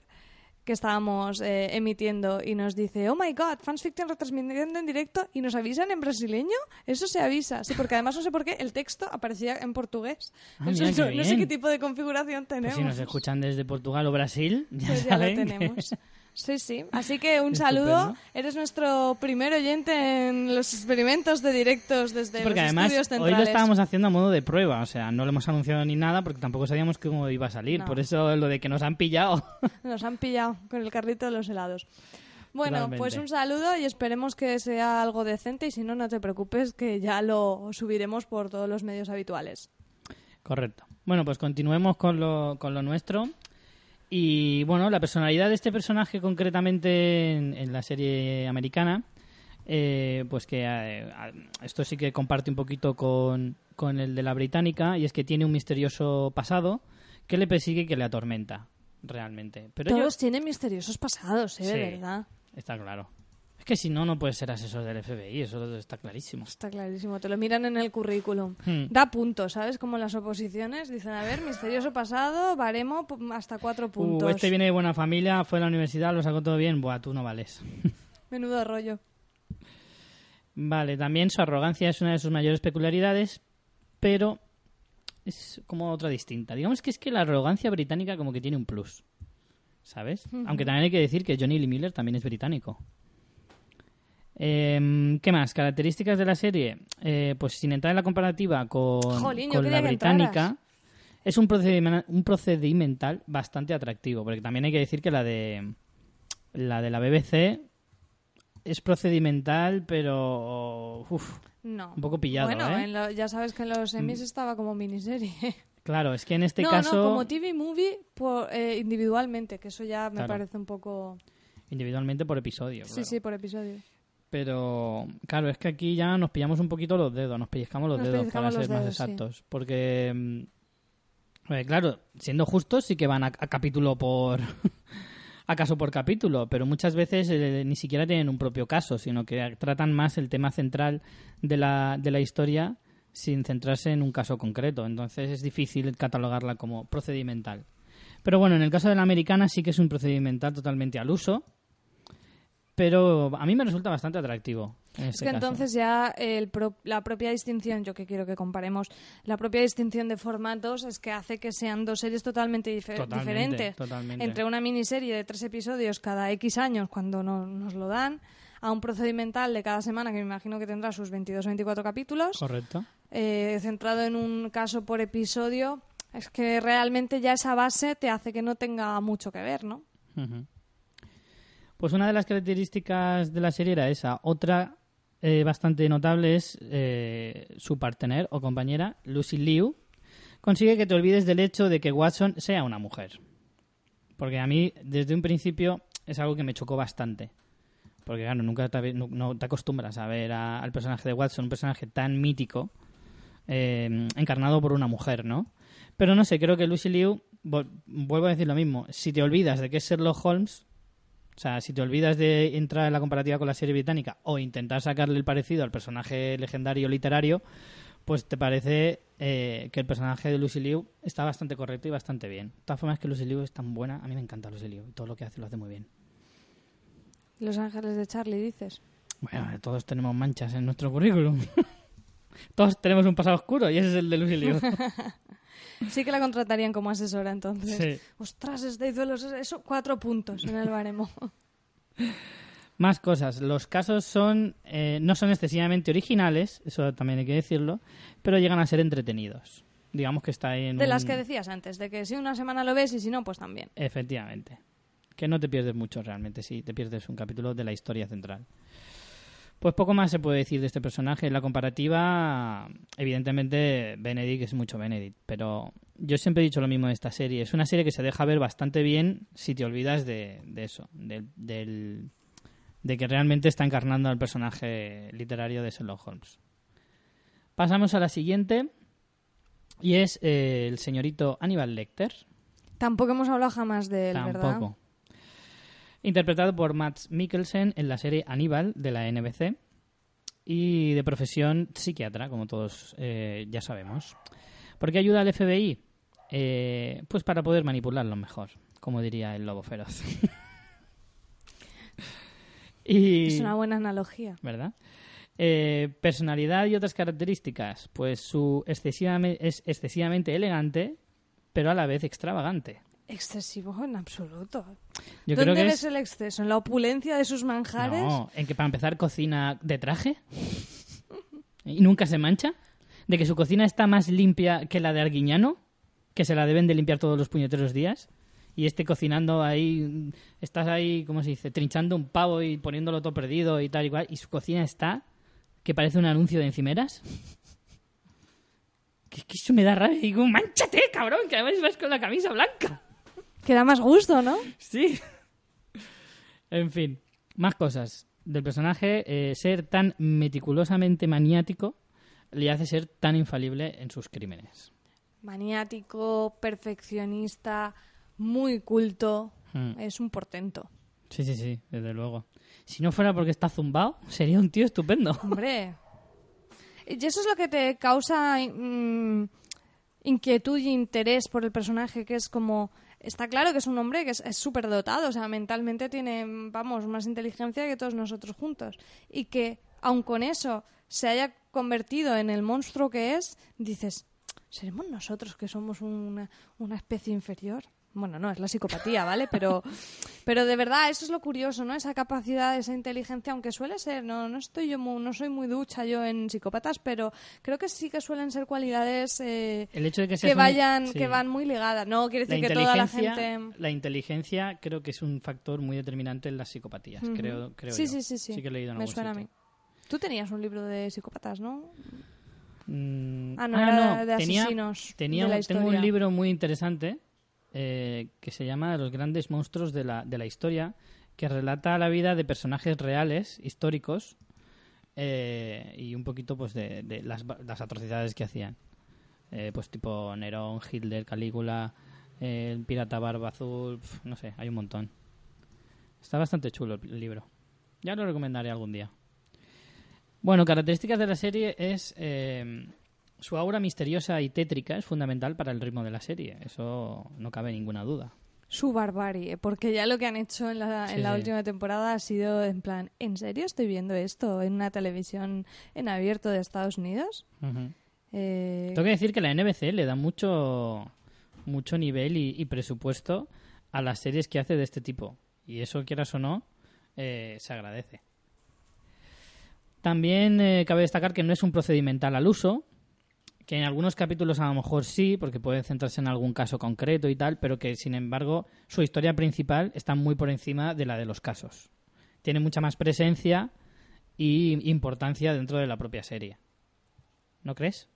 que estábamos eh, emitiendo y nos dice, oh my god, Fans Fiction retransmitiendo en directo y nos avisan en brasileño. Eso se avisa, sí, porque además no sé por qué el texto aparecía en portugués. Ah, no, sé qué tipo de configuración Pues tenemos. si nos escuchan desde Portugal o Brasil, ya Pues ya lo saben que- tenemos. Sí, sí. Así que un saludo. Eres nuestro primer oyente en los experimentos de directos desde Porque los además estudios hoy centrales. lo estábamos haciendo a modo de prueba, o sea, no lo hemos anunciado ni nada porque tampoco sabíamos cómo iba a salir. No. Por eso lo de que nos han pillado. Nos han pillado con el carrito de los helados. Bueno, pues un saludo y esperemos que sea algo decente y si no, no te preocupes que ya lo subiremos por todos los medios habituales. Correcto. Bueno, pues continuemos con lo, con lo nuestro. Y bueno, la personalidad de este personaje concretamente en, en la serie americana, eh, pues que eh, a- esto sí que comparte un poquito con, con el de la británica, y es que tiene un misterioso pasado que le persigue y que le atormenta, realmente. Pero Todos tienen misteriosos pasados, ¿eh? De Sí. verdad. Está claro. Es que si no, no puedes ser asesor del FBI, eso está clarísimo. Está clarísimo, te lo miran en el currículum. Hmm. Da puntos, ¿sabes? Como las oposiciones dicen, a ver, misterioso pasado, baremo hasta cuatro puntos. Uh, este viene de buena familia, fue a la universidad, lo sacó todo bien. Buah, tú no vales. Menudo rollo. Vale, también su arrogancia es una de sus mayores peculiaridades, pero es como otra distinta. Digamos que es que la arrogancia británica como que tiene un plus, ¿sabes? Aunque también hay que decir que Johnny Lee Miller también es británico. Em, ¿Qué más? Características de la serie. Eh, pues sin entrar en la comparativa con, Jolín, la británica, es un, procedima- un procedimental bastante atractivo, porque también hay que decir que la de la de la BBC es procedimental, pero uf, No. un poco pillado, Bueno, ¿eh? en lo- ya sabes que en los Emmys estaba como miniserie. Claro, es que en este no, caso no, como TV movie por, eh, individualmente, que eso ya me Claro. parece un poco... individualmente por episodio, Sí, claro. sí, por episodio. Pero claro, es que aquí ya nos pillamos un poquito los dedos, nos pellizcamos los Nos dedos para ser más sí. exactos, porque mm, eh, claro, siendo justos sí que van a, a capítulo por a caso por capítulo, pero muchas veces eh, ni siquiera tienen un propio caso, sino que tratan más el tema central de la, de la historia sin centrarse en un caso concreto. Entonces es difícil catalogarla como procedimental. Pero bueno, en el caso de la americana sí que es un procedimental totalmente al uso, pero a mí me resulta bastante atractivo. En Es este que caso. entonces ya el pro- la propia distinción, yo que quiero que comparemos, la propia distinción de formatos es que hace que sean dos series totalmente, dife- Totalmente, diferentes. totalmente. Entre una miniserie de tres episodios cada X años, cuando no- nos lo dan, a un procedimental de cada semana, que me imagino que tendrá sus 22 o 24 capítulos, Correcto. eh, centrado en un caso por episodio, es que realmente ya esa base te hace que no tenga mucho que ver, ¿no? Ujú. Pues una de las características de la serie era esa. Otra eh, bastante notable es eh, su partener o compañera, Lucy Liu. Consigue que te olvides del hecho de que Watson sea una mujer. Porque a mí, desde un principio, es algo que me chocó bastante. Porque, claro, nunca te, no, te acostumbras a ver al personaje de Watson, un personaje tan mítico, eh, encarnado por una mujer, ¿no? Pero no sé, creo que Lucy Liu, vuelvo a decir lo mismo, si te olvidas de que es Sherlock Holmes, o sea, si te olvidas de entrar en la comparativa con la serie británica o intentar sacarle el parecido al personaje legendario literario, pues te parece eh, que el personaje de Lucy Liu está bastante correcto y bastante bien. De todas formas, que Lucy Liu es tan buena, a mí me encanta Lucy Liu y todo lo que hace lo hace muy bien. Los Ángeles de Charlie, dices. Bueno, todos tenemos manchas en nuestro currículum. todos tenemos un pasado oscuro y ese es el de Lucy Liu. Sí que la contratarían como asesora entonces. Sí. Ostras, este hizo los... Eso, cuatro puntos en el baremo. Más cosas. Los casos son eh, no son excesivamente originales, eso también hay que decirlo, pero llegan a ser entretenidos. Digamos que está ahí en De un- las que decías antes, de que si una semana lo ves y si no, pues también. Efectivamente. Que no te pierdes mucho realmente, si te pierdes un capítulo de la historia central. Pues poco más se puede decir de este personaje. La comparativa, evidentemente, Benedict es mucho Benedict, pero yo siempre he dicho lo mismo de esta serie. Es una serie que se deja ver bastante bien si te olvidas de, de eso, del, del- de que realmente está encarnando al personaje literario de Sherlock Holmes. Pasamos a la siguiente, y es eh, el señorito Aníbal Lecter. Tampoco hemos hablado jamás de él, ¿verdad? Interpretado por Matt Mikkelsen en la serie Aníbal de la NBC y de profesión psiquiatra, como todos eh, ya sabemos. ¿Por qué ayuda al FBI? Eh, pues para poder manipularlo mejor, como diría el lobo feroz. y... Es una buena analogía. ¿verdad? Eh, personalidad y otras características. Pues su excesivamente, es excesivamente elegante, pero a la vez extravagante. Excesivo en absoluto. Yo ¿Dónde creo que ves es... el exceso? ¿En la opulencia de sus manjares? No, en que para empezar cocina de traje y nunca se mancha. De que su cocina está más limpia que la de Arguiñano, que se la deben de limpiar todos los puñeteros días. Y este cocinando ahí, estás ahí, ¿cómo se dice? Trinchando un pavo y poniéndolo todo perdido y tal y cual. Y su cocina está que parece un anuncio de encimeras. Que, que eso me da rabia. Y digo, manchate, cabrón, que además vas con la camisa blanca. Que da más gusto, ¿no? Sí. En fin, más cosas del personaje. eh, ser tan meticulosamente maniático le hace ser tan infalible en sus crímenes. Maniático, perfeccionista, muy culto. Hmm. Es un portento. Sí, sí, sí, desde luego. Si no fuera porque está zumbado, sería un tío estupendo. Hombre. Y eso es lo que te causa mm, inquietud y interés por el personaje, que es como... Está claro que es un hombre que es súper dotado, o sea, mentalmente tiene, vamos, más inteligencia que todos nosotros juntos. Y que, aun con eso, se haya convertido en el monstruo que es, dices, ¿seremos nosotros que somos una, una especie inferior? Bueno, no, es la psicopatía, ¿vale? Pero, pero de verdad, eso es lo curioso, ¿no? Esa capacidad, esa inteligencia, aunque suele ser, no, no estoy yo, mu- no soy muy ducha yo en psicópatas, pero creo que sí que suelen ser cualidades eh, El hecho de que vayan, sí. que van muy ligadas. No quiere decir que toda la gente. la inteligencia creo que es un factor muy determinante en las psicopatías, creo, creo sí, yo. sí, sí, sí. que he leído en Me suena a mí. Tú tenías un libro de psicópatas, ¿no? Mm, Ah, no, era de tenía- asesinos tenía de la tengo un libro muy interesante eh, que se llama Los grandes monstruos de la, de la historia, que relata la vida de personajes reales, históricos, eh, y un poquito pues de, las, las atrocidades que hacían. Eh, pues tipo Nerón, Hitler, Calígula, el pirata barba azul, no sé, hay un montón. Está bastante chulo el libro. Ya lo recomendaré algún día. Bueno, características de la serie es su aura misteriosa y tétrica es fundamental para el ritmo de la serie. Eso no cabe ninguna duda. Su barbarie, porque ya lo que han hecho en la, Sí, en la sí. última temporada ha sido en plan, ¿en serio estoy viendo esto en una televisión en abierto de Estados Unidos? Eh, Tengo que decir que la NBC le da mucho, mucho nivel y, y presupuesto a las series que hace de este tipo. Y eso, quieras o no, eh, se agradece. También eh, cabe destacar que no es un procedimental al uso, que en algunos capítulos a lo mejor sí, porque puede centrarse en algún caso concreto y tal, pero que sin embargo su historia principal está muy por encima de la de los casos. Tiene mucha más presencia y importancia dentro de la propia serie. ¿No crees?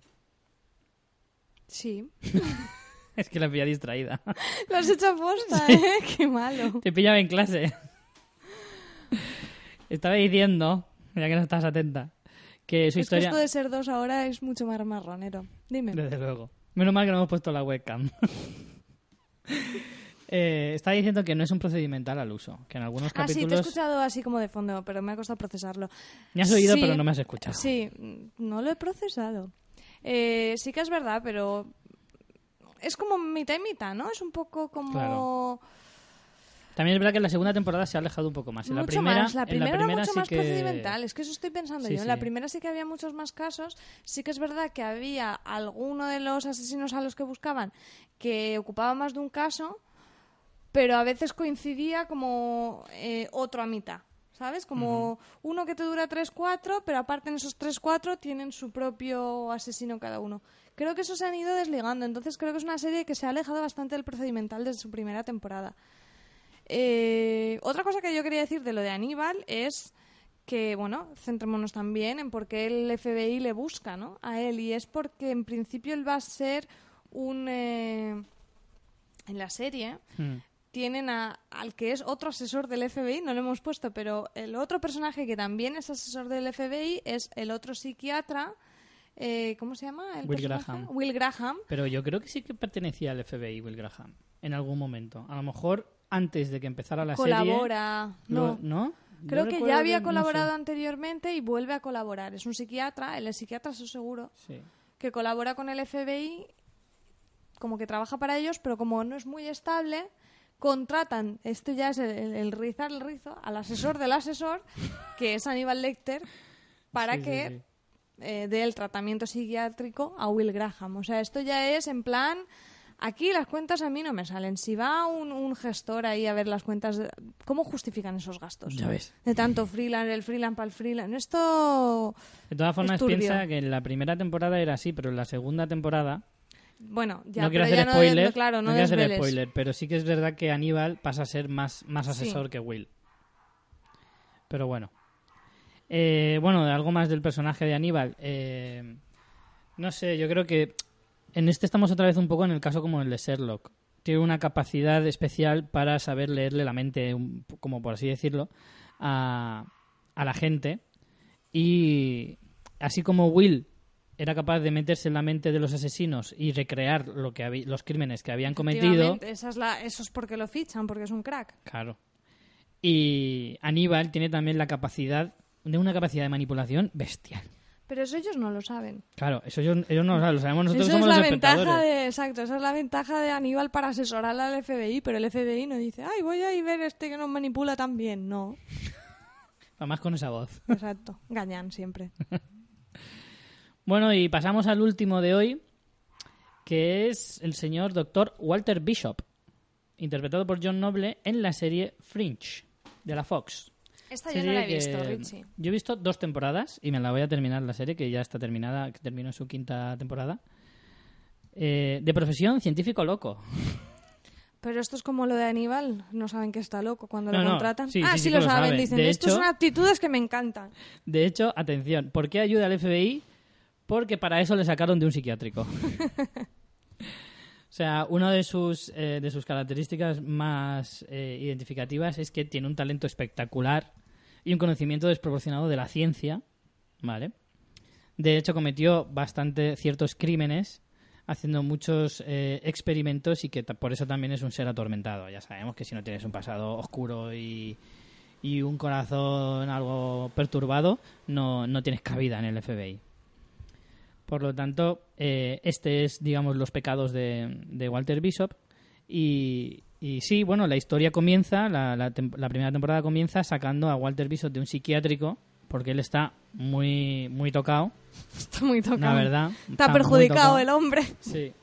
Sí. Es que la pilla distraída. Lo has hecho aposta, ¿eh? Qué malo. Te pillaba en clase. Estaba diciendo, ya que no estás atenta, que su Es que historia... esto de ser dos ahora es mucho más marronero. Dime. Desde luego. Menos mal que no hemos puesto la webcam. eh, estaba diciendo que no es un procedimental al uso, que en algunos Ah, sí, te he capítulos... escuchado así como de fondo, pero me ha costado procesarlo. Me has oído, Sí, pero no me has escuchado. Sí, no lo he procesado. Eh, sí que es verdad, pero es como mitad y mitad, ¿no? Es un poco como... Claro. También es verdad que en la segunda temporada se ha alejado un poco más. En la mucho primera, más. La en primera, la primera era mucho sí más que... procedimental. Es que eso estoy pensando Sí, yo. En la primera sí que había muchos más casos. Sí que es verdad que había alguno de los asesinos a los que buscaban que ocupaba más de un caso, pero a veces coincidía como eh, otro a mitad. ¿Sabes? Como uno que te dura 3-4, pero aparte en esos 3-4 tienen su propio asesino cada uno. Creo que eso se han ido desligando. Entonces creo que es una serie que se ha alejado bastante del procedimental desde su primera temporada. Eh, otra cosa que yo quería decir de lo de Aníbal es que, bueno, centrémonos también en por qué el FBI le busca ¿no? a él. Y es porque en principio él va a ser un... eh, en la serie Hmm. tienen a- al que es otro asesor del FBI, no lo hemos puesto, pero el otro personaje que también es asesor del FBI es el otro psiquiatra. eh, ¿Cómo se llama? el Will personaje? Graham. Will Graham. Pero yo creo que sí que pertenecía al FBI, Will Graham, en algún momento. A lo mejor antes de que empezara la colabora. serie... lo- No. ¿No? Creo que ya había no sé. colaborado anteriormente y vuelve a colaborar. Es un psiquiatra, él es psiquiatra, eso seguro, Sí. que colabora con el FBI, como que trabaja para ellos, pero como no es muy estable, contratan, esto ya es el, el- el rizar el rizo, al asesor del asesor, que es Aníbal Lecter, para sí, que sí. eh, dé el tratamiento psiquiátrico a Will Graham. O sea, esto ya es en plan Aquí las cuentas a mí no me salen. Si va un, un gestor ahí a ver las cuentas, ¿cómo justifican esos gastos? Ya ves. De tanto freelance, el freelance para el freelance. Esto, De todas formas, piensa que en la primera temporada era así, pero en la segunda temporada bueno, ya, no quiero pero hacer ya spoiler, no, claro, no, quiero hacer spoiler, pero sí que es verdad que Aníbal pasa a ser más, más Sí. asesor que Will. Pero bueno. Eh, bueno, algo más del personaje de Aníbal. Eh, no sé, yo creo que en este estamos otra vez un poco en el caso como el de Sherlock. Tiene una capacidad especial para saber leerle la mente, como por así decirlo, a, a la gente. Y así como Will era capaz de meterse en la mente de los asesinos y recrear lo que los crímenes que habían cometido, Esa es la, eso es porque lo fichan, porque es un crack. claro. Y Aníbal tiene también la capacidad de una capacidad de manipulación bestial. Pero eso ellos no lo saben. Claro, eso ellos, ellos no lo saben, lo sabemos nosotros Esa somos es la los ventaja de, exacto, esa es la ventaja de Aníbal para asesorar al FBI, pero el FBI no dice, ay, voy a ir ver este que nos manipula tan bien. No, Además con esa voz. exacto, gañan siempre. Bueno, y pasamos al último de hoy, que es el señor doctor Walter Bishop, interpretado por John Noble en la serie Fringe, de la Fox. Esta yo no la he visto, Richie. Yo he visto dos temporadas y me la voy a terminar la serie, que ya está terminada, que terminó su quinta temporada. Eh, de profesión, científico loco. Pero esto es como lo de Aníbal, no saben que está loco cuando No, lo no, contratan. sí, ah, sí, sí, sí lo, saben, dicen, De hecho- son aptitudes que me encantan. De hecho, atención, ¿por qué ayuda al FBI? Porque para eso le sacaron de un psiquiátrico. o sea, una de sus, eh, de sus características más eh, identificativas es que tiene un talento espectacular y un conocimiento desproporcionado de la ciencia, ¿vale? De hecho, cometió bastante ciertos crímenes haciendo muchos eh, experimentos y que por eso también es un ser atormentado. Ya sabemos que si no tienes un pasado oscuro y, y un corazón algo perturbado, no, no tienes cabida en el FBI. Por lo tanto, eh, este es, digamos, los pecados de, de Walter Bishop. Y, y sí, bueno, la historia comienza, la, la tem- la primera temporada comienza sacando a Walter Bishop de un psiquiátrico, porque él está muy, muy tocado, Está muy tocado. la verdad. Está perjudicado el hombre. Sí.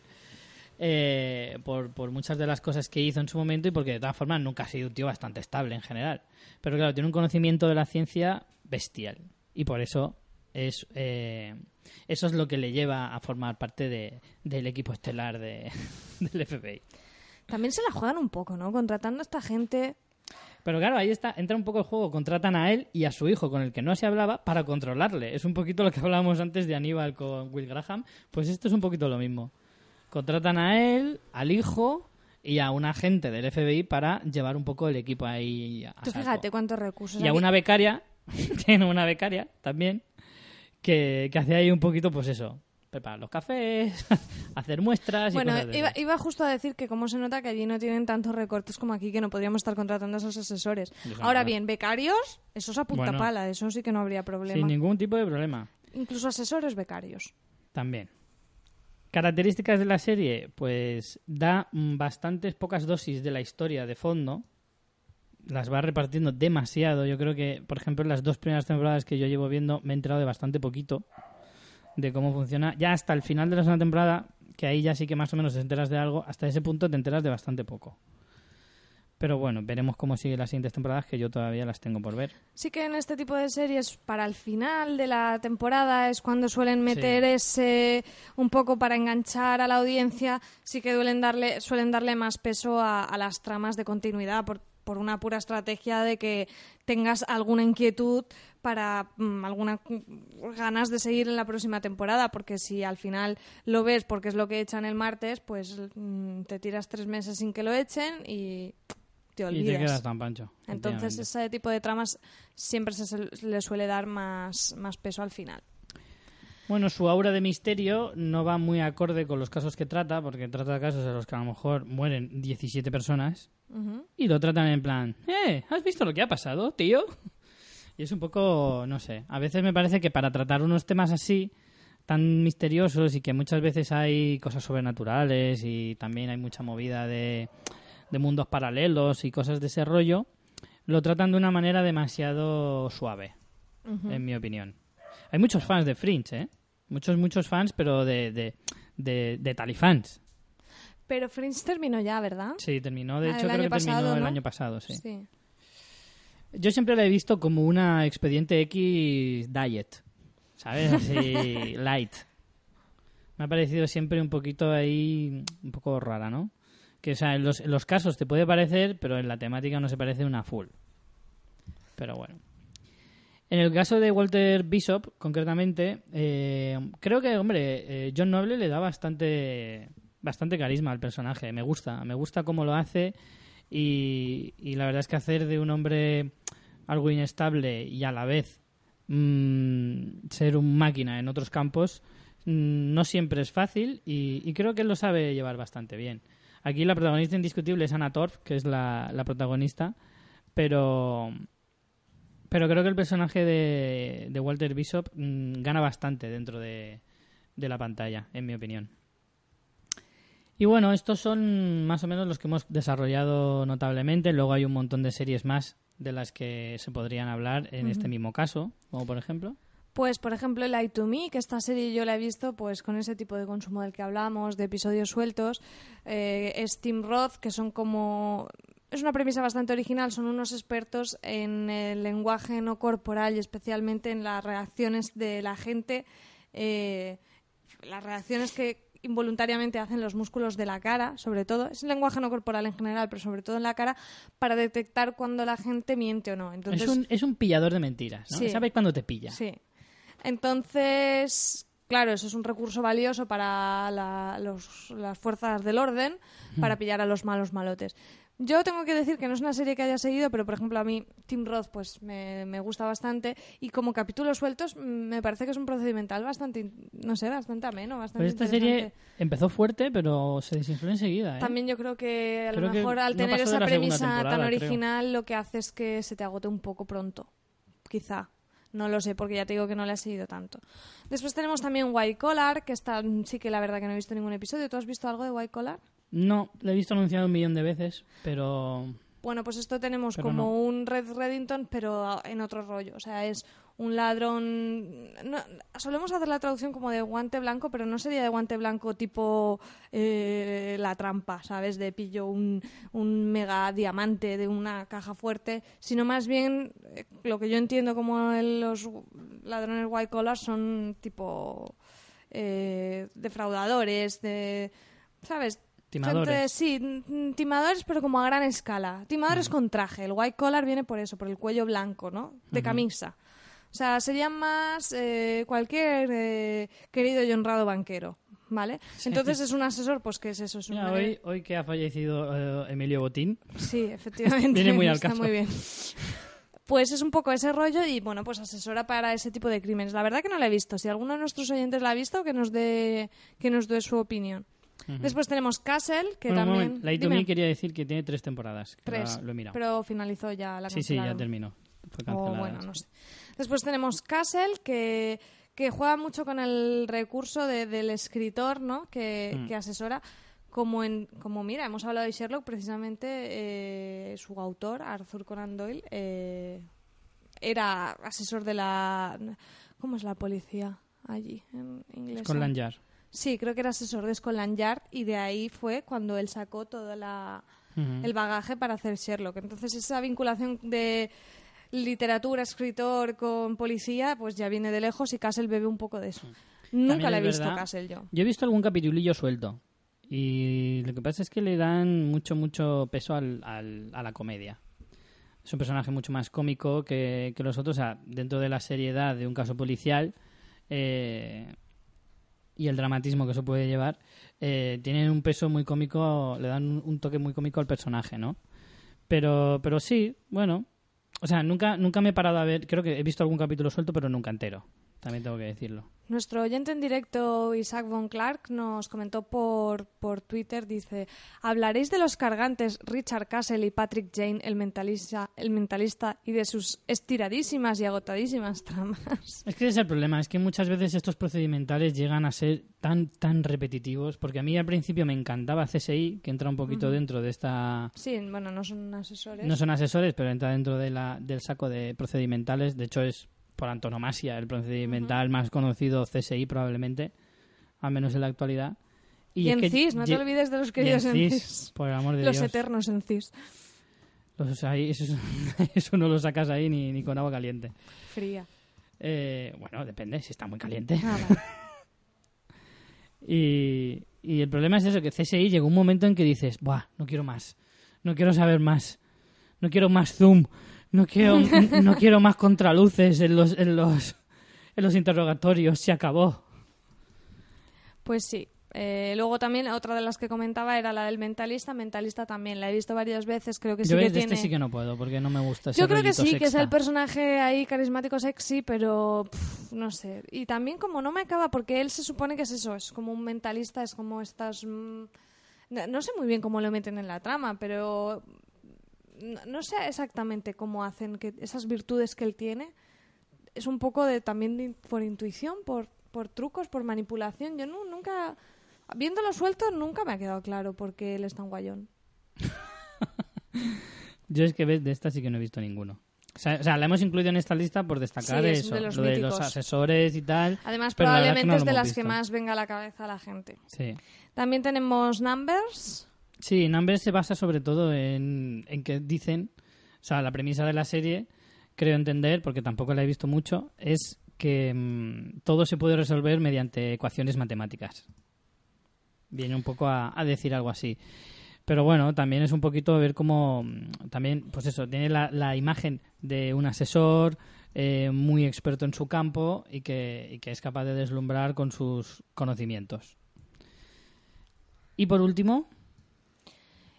Eh, por, por muchas de las cosas que hizo en su momento y porque de todas formas nunca ha sido un tío bastante estable en general. Pero claro, tiene un conocimiento de la ciencia bestial. Y por eso es eh, eso es lo que le lleva a formar parte de, del equipo estelar de, del FBI. También se la juegan un poco, ¿no? Contratando a esta gente. Pero claro, ahí está, entra un poco el juego, contratan a él y a su hijo con el que no se hablaba para controlarle. Es un poquito lo que hablábamos antes de Aníbal con Will Graham, pues esto es un poquito lo mismo. Contratan a él, al hijo y a un agente del FBI para llevar un poco el equipo ahí a Tú fíjate cuántos recursos. Y a una becaria, tiene una becaria también, que, que hace ahí un poquito, pues eso, preparar los cafés, hacer muestras y Bueno, cosas de iba, esas. iba justo a decir que como se nota que allí no tienen tantos recortes como aquí, que no podríamos estar contratando a esos asesores. Eso Ahora bien, becarios, eso es a punta Bueno. pala, eso sí que no habría problema. Sin ningún tipo de problema. Incluso asesores becarios. También. Características de la serie, pues da bastantes pocas dosis de la historia de fondo. Las va repartiendo demasiado. Yo creo que, por ejemplo, en las dos primeras temporadas que yo llevo viendo me he enterado de bastante poquito de cómo funciona. Ya hasta el final de la segunda temporada, que ahí ya sí que más o menos te enteras de algo, hasta ese punto te enteras de bastante poco. Pero bueno, veremos cómo siguen las siguientes temporadas, que yo todavía las tengo por ver. Sí que en este tipo de series, para el final de la temporada es cuando suelen meter ese un poco para enganchar a la audiencia, sí que suelen darle, suelen darle más peso a, a las tramas de continuidad por, por una pura estrategia de que tengas alguna inquietud para mm, algunas ganas de seguir en la próxima temporada, porque si al final lo ves porque es lo que echan el martes, pues mm, te tiras tres meses sin que lo echen y te Y olvidas. te quedas tan pancho. Entonces, ese tipo de tramas siempre se, se le suele dar más, más peso al final. Bueno, su aura de misterio no va muy acorde con los casos que trata, porque trata casos en los que a lo mejor mueren 17 personas Y lo tratan en plan, ¿eh? ¿Has visto lo que ha pasado, tío? Y es un poco, no sé, a veces me parece que para tratar unos temas así, tan misteriosos y que muchas veces hay cosas sobrenaturales y también hay mucha movida de, de mundos paralelos y cosas de ese rollo, lo tratan de una manera demasiado suave, en mi opinión. Hay muchos fans de Fringe, ¿eh? Muchos, muchos fans, pero de, de, de, de talifans. Pero Fringe terminó ya, ¿verdad? Sí, terminó. De Ah, hecho, creo que terminó el año pasado, sí. Sí. Yo siempre la he visto como una expediente X diet, ¿sabes? Así, light. Me ha parecido siempre un poquito ahí, un poco rara, ¿no? Que, o sea, en los, en los casos te puede parecer, pero en la temática no se parece una full. Pero bueno. En el caso de Walter Bishop, concretamente, eh, creo que, hombre, eh, John Noble le da bastante, bastante carisma al personaje. Me gusta, me gusta cómo lo hace y, la verdad es que hacer de un hombre algo inestable y a la vez mm, ser un máquina en otros campos mm, no siempre es fácil y, creo que él lo sabe llevar bastante bien. Aquí la protagonista indiscutible es Anna Torf, que es la, la protagonista, pero pero creo que el personaje de, de Walter Bishop mm, gana bastante dentro de, de la pantalla, en mi opinión. Y bueno, estos son más o menos los que hemos desarrollado notablemente. Luego hay un montón de series más de las que se podrían hablar en este mismo caso, como por ejemplo. Pues, por ejemplo, Light to Me, que esta serie yo la he visto pues con ese tipo de consumo del que hablamos, de episodios sueltos. Eh, es Tim Roth, que son como... Es una premisa bastante original, son unos expertos en el lenguaje no corporal y especialmente en las reacciones de la gente, eh, las reacciones que involuntariamente hacen los músculos de la cara, sobre todo. Es el lenguaje no corporal en general, pero sobre todo en la cara, para detectar cuando la gente miente o no. Entonces, es, un, es un pillador de mentiras, ¿no? Sí. ¿Sabes cuándo te pilla? Sí. Entonces, claro, eso es un recurso valioso para la- los- las fuerzas del orden, para pillar a los malos malotes. Yo tengo que decir que no es una serie que haya seguido, pero por ejemplo a mí Tim Roth pues me, me gusta bastante y como capítulos sueltos mm, me parece que es un procedimental bastante, no sé, bastante ameno, bastante Pues esta serie empezó fuerte, pero se desinfló enseguida, ¿eh? También yo creo que a lo Creo mejor al no tener esa premisa tan creo. original lo que hace es que se te agote un poco pronto. Quizá. No lo sé, porque ya te digo que no le ha seguido tanto. Después tenemos también White Collar, que está, sí que la verdad que no he visto ningún episodio. ¿Tú has visto algo de White Collar? No, la he visto anunciado un millón de veces, pero... Bueno, pues esto tenemos Pero como no. un Red Reddington, pero en otro rollo. O sea, es un ladrón. no- solemos hacer la traducción como de guante blanco, pero no sería de guante blanco tipo eh, la trampa, ¿sabes? De pillo un, un mega diamante de una caja fuerte, sino más bien eh, lo que yo entiendo como los ladrones white collar son tipo eh, defraudadores, de. ¿Sabes? Timadores. Gente- sí, timadores, pero como a gran escala. Timadores con traje. El white collar viene por eso, por el cuello blanco, ¿no? De camisa. O sea, serían más eh, cualquier eh, querido y honrado banquero, ¿vale? Entonces es un asesor, pues ¿qué es eso? Es un hoy, hoy que ha fallecido eh, Emilio Botín, Sí, efectivamente. Viene muy al está caso. muy bien. Pues es un poco ese rollo y bueno, pues asesora para ese tipo de crímenes. La verdad que no la he visto. Si alguno de nuestros oyentes la ha visto, que nos dé, que nos dé su opinión. Después tenemos Castle, que Bueno, también. Light to. Me quería decir que tiene tres temporadas. Tres. lo he mirado. Pero finalizó ya la sí, sí, ya terminó. Fue cancelada. bueno, no sé. Después tenemos Castle, que, que juega mucho con el recurso de- del escritor, ¿no? Que, Mm. que asesora. Como, en, como mira, hemos hablado de Sherlock, precisamente eh, su autor, Arthur Conan Doyle, eh, era asesor de la... ¿Cómo es la policía allí en inglés? Scotland Yard. Sí, creo que era asesor de Scotland Yard y de ahí fue cuando él sacó todo la, el bagaje para hacer Sherlock. Entonces esa vinculación de literatura, escritor con policía, pues ya viene de lejos y Castle bebe un poco de eso. Nunca la he visto verdad- Castle yo. Yo he visto algún capitulillo suelto. Y lo que pasa es que le dan mucho, mucho peso al, al- a la comedia. Es un personaje mucho más cómico que, que los otros. O sea, dentro de la seriedad de un caso policial eh, y el dramatismo que eso puede llevar, eh, tienen un peso muy cómico, le dan un, un toque muy cómico al personaje, ¿no? Pero, pero sí, bueno. O sea, nunca, nunca me he parado a ver. Creo que he visto algún capítulo suelto, pero nunca entero. También tengo que decirlo. Nuestro oyente en directo, Isaac Von Clark, nos comentó por, por Twitter, dice, hablaréis de los cargantes Richard Castle y Patrick Jane, el mentalista, el mentalista, y de sus estiradísimas y agotadísimas tramas. Es que ese es el problema, es que muchas veces estos procedimentales llegan a ser tan tan repetitivos, porque a mí al principio me encantaba CSI, que entra un poquito dentro de esta... Sí, bueno, no son asesores. No son asesores, pero entra dentro de la, del saco de procedimentales, de hecho es por antonomasia el procedimental más conocido CSI probablemente, al menos en la actualidad. Y, es en CIS, no te olvides de los y queridos en CIS, CIS. Por el amor de Los Dios. eternos en CIS. Los ahí, eso, es- eso no lo sacas ahí ni, ni con agua caliente. Fría. Eh, bueno, depende, si está muy caliente. Ah, vale. Y, y el problema es eso, que CSI llegó un momento en que dices, Buah, no quiero más, no quiero saber más, no quiero más zoom, no quiero, no quiero más contraluces en los, en los, en los interrogatorios, se acabó. Pues sí. Eh, luego también otra de las que comentaba era la del mentalista. Mentalista también la he visto varias veces. Creo que sí Yo que de tiene. este sí que no puedo, porque no me gusta ese Yo creo que sí, que es el personaje ahí carismático sexy, pero pff, no sé. Y también como no me acaba, porque él se supone que es eso, es como un mentalista, es como estas... mm, no sé muy bien cómo lo meten en la trama, pero no, no sé exactamente cómo hacen que esas virtudes que él tiene. Es un poco de también de- por intuición, por, por trucos, por manipulación. Yo nu- nunca... Viéndolo suelto, nunca me ha quedado claro por qué él es tan guayón. Yo es que ves, de esta sí que no he visto ninguno. O sea, o sea, la hemos incluido en esta lista por destacar Sí, eso, de los lo de los asesores y tal. Además, probablemente que no es de las que más venga a la cabeza a la gente. Sí. También tenemos Numbers. Sí, Numbers se basa sobre todo en, en que dicen, o sea, la premisa de la serie, creo entender, porque tampoco la he visto mucho, es que mm, todo se puede resolver mediante ecuaciones matemáticas. Viene un poco a, decir algo así. Pero bueno, también es un poquito ver cómo, mm, también, pues eso, tiene la, la imagen de un asesor eh, muy experto en su campo y que, y que es capaz de deslumbrar con sus conocimientos. Y por último,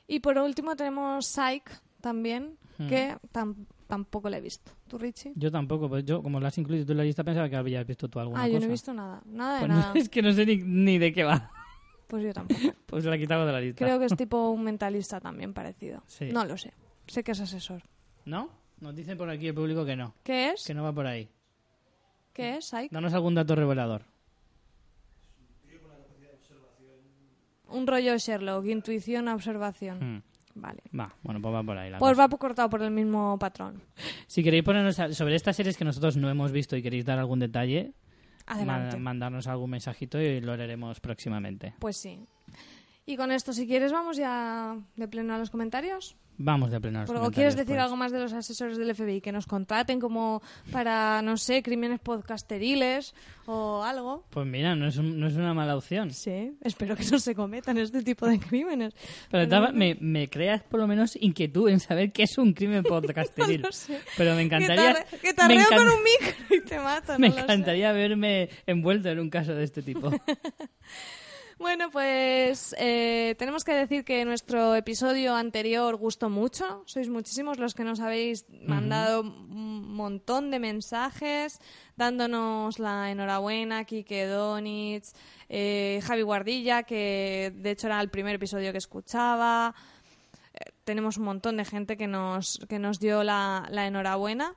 Y por último tenemos Psych también, Hmm. que tam- tampoco la he visto. ¿Tú, Richie? Yo tampoco, pues yo, como lo has incluido tú en la lista, pensaba que habías visto tú alguna Ah, yo cosa. no he visto nada. Nada de Pues nada. no, es que no sé ni, ni de qué va. Pues yo tampoco. Pues la he quitado de la lista. Creo que es tipo un mentalista también parecido. Sí. No lo sé. Sé que es asesor. ¿No? Nos dicen por aquí el público que no, ¿Qué es? que no va por ahí. ¿Qué es, Psych? Danos algún dato revelador. Un rollo Sherlock, intuición, observación. Hmm. Vale. Va, bueno, pues va por ahí la Pues cosa. va cortado por el mismo patrón. Si queréis ponernos a- sobre estas series que nosotros no hemos visto y queréis dar algún detalle, Adelante. ma- mandarnos algún mensajito y lo leeremos próximamente. Pues sí. Y con esto, si quieres, vamos ya de pleno a los comentarios. Vamos de plenar. Pero, ¿O quieres decir algo más de los asesores del FBI? Que nos contraten como para, no sé, crímenes podcasteriles o algo. Pues mira, no es, un- no es una mala opción. Sí, espero que no se cometan este tipo de crímenes. Pero estaba- me, me creas por lo menos inquietud en saber qué es un crimen podcasteril. No lo sé. Pero me encantaría. Que te, que te me arreo encan- con un micro y te mato. me no lo sé. encantaría verme envuelto en un caso de este tipo. Bueno, pues eh, tenemos que decir que nuestro episodio anterior gustó mucho. Sois muchísimos los que nos habéis mandado un montón de mensajes dándonos la enhorabuena. Kike Donitz, eh, Javi Guardilla, que de hecho era el primer episodio que escuchaba. Eh, tenemos un montón de gente que nos, que nos dio la, la enhorabuena.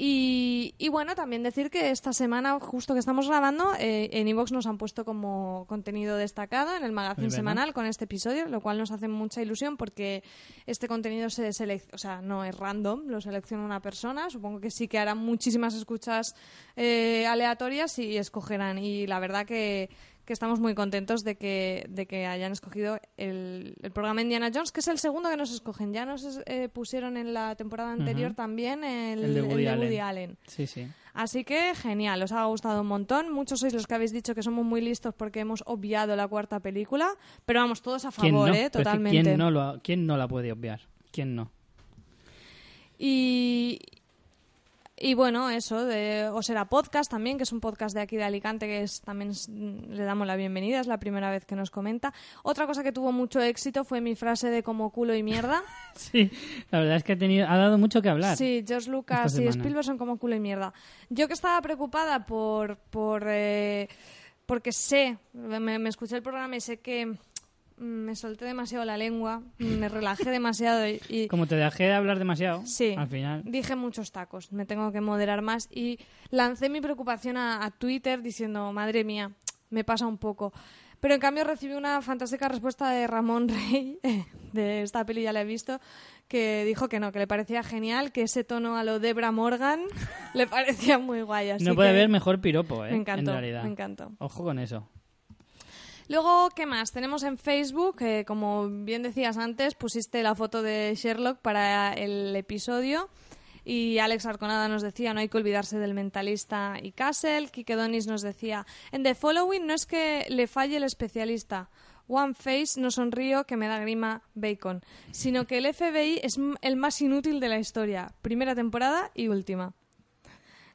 Y, y bueno, también decir que esta semana, justo que estamos grabando, eh, en iVoox nos han puesto como contenido destacado en el magazine semanal con este episodio, lo cual nos hace mucha ilusión porque este contenido se o sea, no es random, lo selecciona una persona. Supongo que sí que harán muchísimas escuchas eh, aleatorias y escogerán. Y la verdad que, que estamos muy contentos de que, de que hayan escogido el, el programa Indiana Jones, que es el segundo que nos escogen. Ya nos eh, pusieron en la temporada anterior también el, El de Woody el Allen. Allen. Sí, sí. Así que genial, os ha gustado un montón. Muchos sois los que habéis dicho que somos muy listos porque hemos obviado la cuarta película, pero vamos, todos a ¿Quién favor, no? ¿eh? Totalmente. ¿quién, no lo, ha- ¿Quién no la puede obviar? ¿Quién no? Y, y bueno, eso, de Osera Podcast también, que es un podcast de aquí de Alicante, que es, también es- le damos la bienvenida, es la primera vez que nos comenta. Otra cosa que tuvo mucho éxito fue mi frase de como culo y mierda. Sí, la verdad es que ha, tenido, ha dado mucho que hablar. Sí, George Lucas y. Spielberg son como culo y mierda. Yo que estaba preocupada por... por eh, porque sé, me, me escuché el programa y sé que me solté demasiado la lengua, me relajé demasiado y- y Como te dejé de hablar demasiado, Sí. al final. Dije muchos tacos, me tengo que moderar más y lancé mi preocupación a, a Twitter diciendo, madre mía, me pasa un poco. Pero en cambio recibí una fantástica respuesta de Ramón Rey, de esta peli ya la he visto, que dijo que no, que le parecía genial, que ese tono a lo Debra Morgan le parecía muy guay. Así no puede que haber mejor piropo, ¿eh? Me encantó, En realidad. me encantó. Ojo con eso. Luego, ¿qué más? Tenemos en Facebook, que como bien decías antes, pusiste la foto de Sherlock para el episodio. Y Alex Arconada nos decía, no hay que olvidarse del mentalista y Castle. Kike Donis nos decía, en The Following no es que le falle el especialista. One Face no sonrío que me da grima Bacon, sino que el FBI es el más inútil de la historia, primera temporada y última.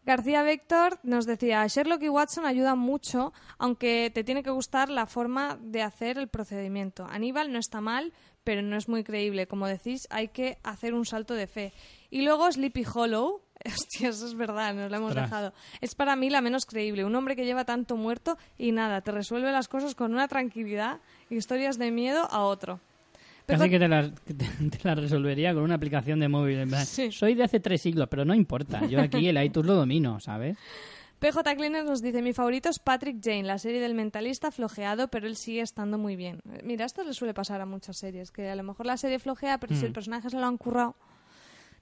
García Vector nos decía, Sherlock y Watson ayudan mucho, aunque te tiene que gustar la forma de hacer el procedimiento. Aníbal no está mal, pero no es muy creíble. Como decís, hay que hacer un salto de fe. Y luego Sleepy Hollow, hostia, eso es verdad, nos lo hemos dejado. Es para mí la menos creíble. Un hombre que lleva tanto muerto y nada, te resuelve las cosas con una tranquilidad, historias de miedo a otro. Casi que te la, te, resolvería con una aplicación de móvil. Sí. Soy de hace tres siglos, pero no importa. Yo aquí el iTunes lo domino, ¿sabes? PJ Cleaner nos dice, mi favorito es Patrick Jane, la serie del mentalista flojeado, pero él sigue estando muy bien. Mira, esto le suele pasar a muchas series, que a lo mejor la serie flojea, pero si el personaje se lo han currado.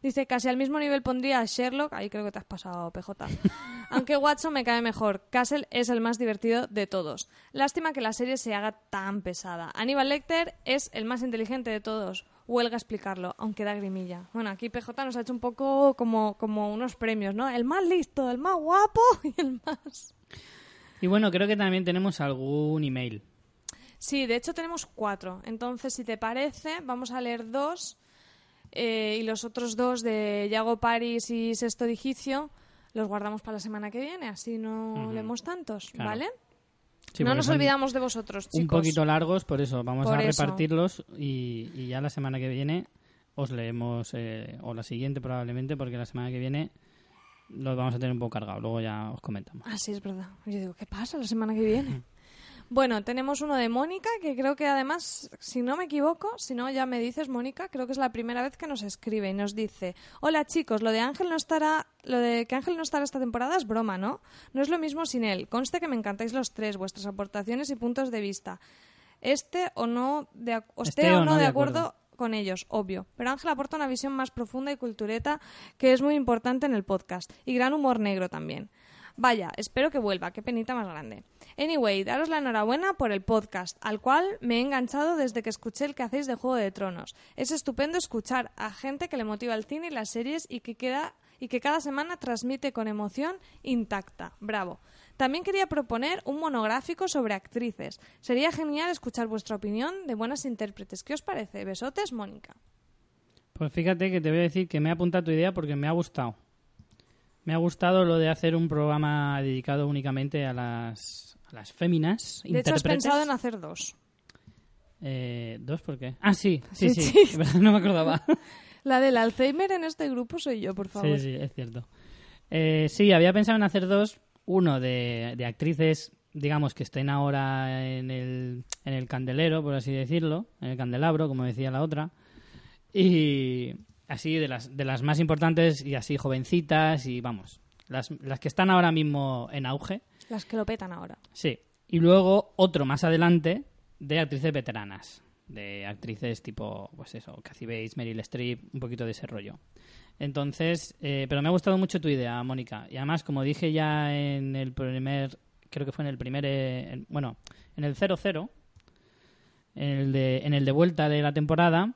Dice, casi al mismo nivel pondría a Sherlock, ahí creo que te has pasado, PJ. Aunque Watson me cae mejor, Castle es el más divertido de todos. Lástima que la serie se haga tan pesada. Aníbal Lecter es el más inteligente de todos. Huelga explicarlo, aunque da grimilla. Bueno, aquí PJ nos ha hecho un poco como, como unos premios, ¿no? El más listo, el más guapo y el más... Y bueno, creo que también tenemos algún email. Sí, de hecho tenemos cuatro. Entonces, si te parece, vamos a leer dos eh, y los otros dos de Yago Paris y Sexto Digicio los guardamos para la semana que viene, así no leemos tantos, Claro. ¿vale? Sí, no nos olvidamos de vosotros, chicos. Un poquito largos, por eso vamos Por a eso. repartirlos y, y ya la semana que viene os leemos, eh, o la siguiente probablemente, porque la semana que viene los vamos a tener un poco cargados. Luego ya os comentamos. Ah, sí, es verdad. Yo digo, ¿qué pasa la semana que viene? Bueno, tenemos uno de Mónica, que creo que además, si no me equivoco, si no ya me dices, Mónica, creo que es la primera vez que nos escribe y nos dice, hola chicos, lo de Ángel no estará, lo de que Ángel no estará esta temporada es broma, ¿no? No es lo mismo sin él. Conste que me encantáis los tres, vuestras aportaciones y puntos de vista. Este o no de, esté o no de acuerdo con ellos, obvio. Pero Ángel aporta una visión más profunda y cultureta que es muy importante en el podcast. Y gran humor negro también. Vaya, espero que vuelva, qué penita más grande. Anyway, daros la enhorabuena por el podcast, al cual me he enganchado desde que escuché el que hacéis de Juego de Tronos. Es estupendo escuchar a gente que le motiva el cine y las series y que queda y que cada semana transmite con emoción intacta. Bravo. También quería proponer un monográfico sobre actrices. Sería genial escuchar vuestra opinión de buenas intérpretes. ¿Qué os parece? Besotes, Mónica. Pues fíjate que te voy a decir que me ha apuntado tu idea porque me ha gustado. Me ha gustado lo de hacer un programa dedicado únicamente a las, a las féminas. De hecho, has pensado en hacer dos. Eh, ¿Dos por qué? Ah, sí, sí, Sí, sí. sí. no me acordaba. La del Alzheimer en este grupo soy yo, por favor. Sí, sí, es cierto. Eh, sí, había pensado en hacer dos. Uno de, de actrices, digamos, que estén ahora en el, en el candelero, por así decirlo, en el candelabro, como decía la otra. Y así de las, de las más importantes y así jovencitas y vamos, las, las que están ahora mismo en auge. Las que lo petan ahora. Sí. Y luego otro más adelante de actrices veteranas. De actrices tipo, pues eso, Cathy Bates, Meryl Streep, un poquito de ese rollo. Entonces, eh, pero me ha gustado mucho tu idea, Mónica. Y además, como dije ya en el primer, creo que fue en el primer, eh, en- bueno, en el 0-0, en el de, en el de vuelta de la temporada,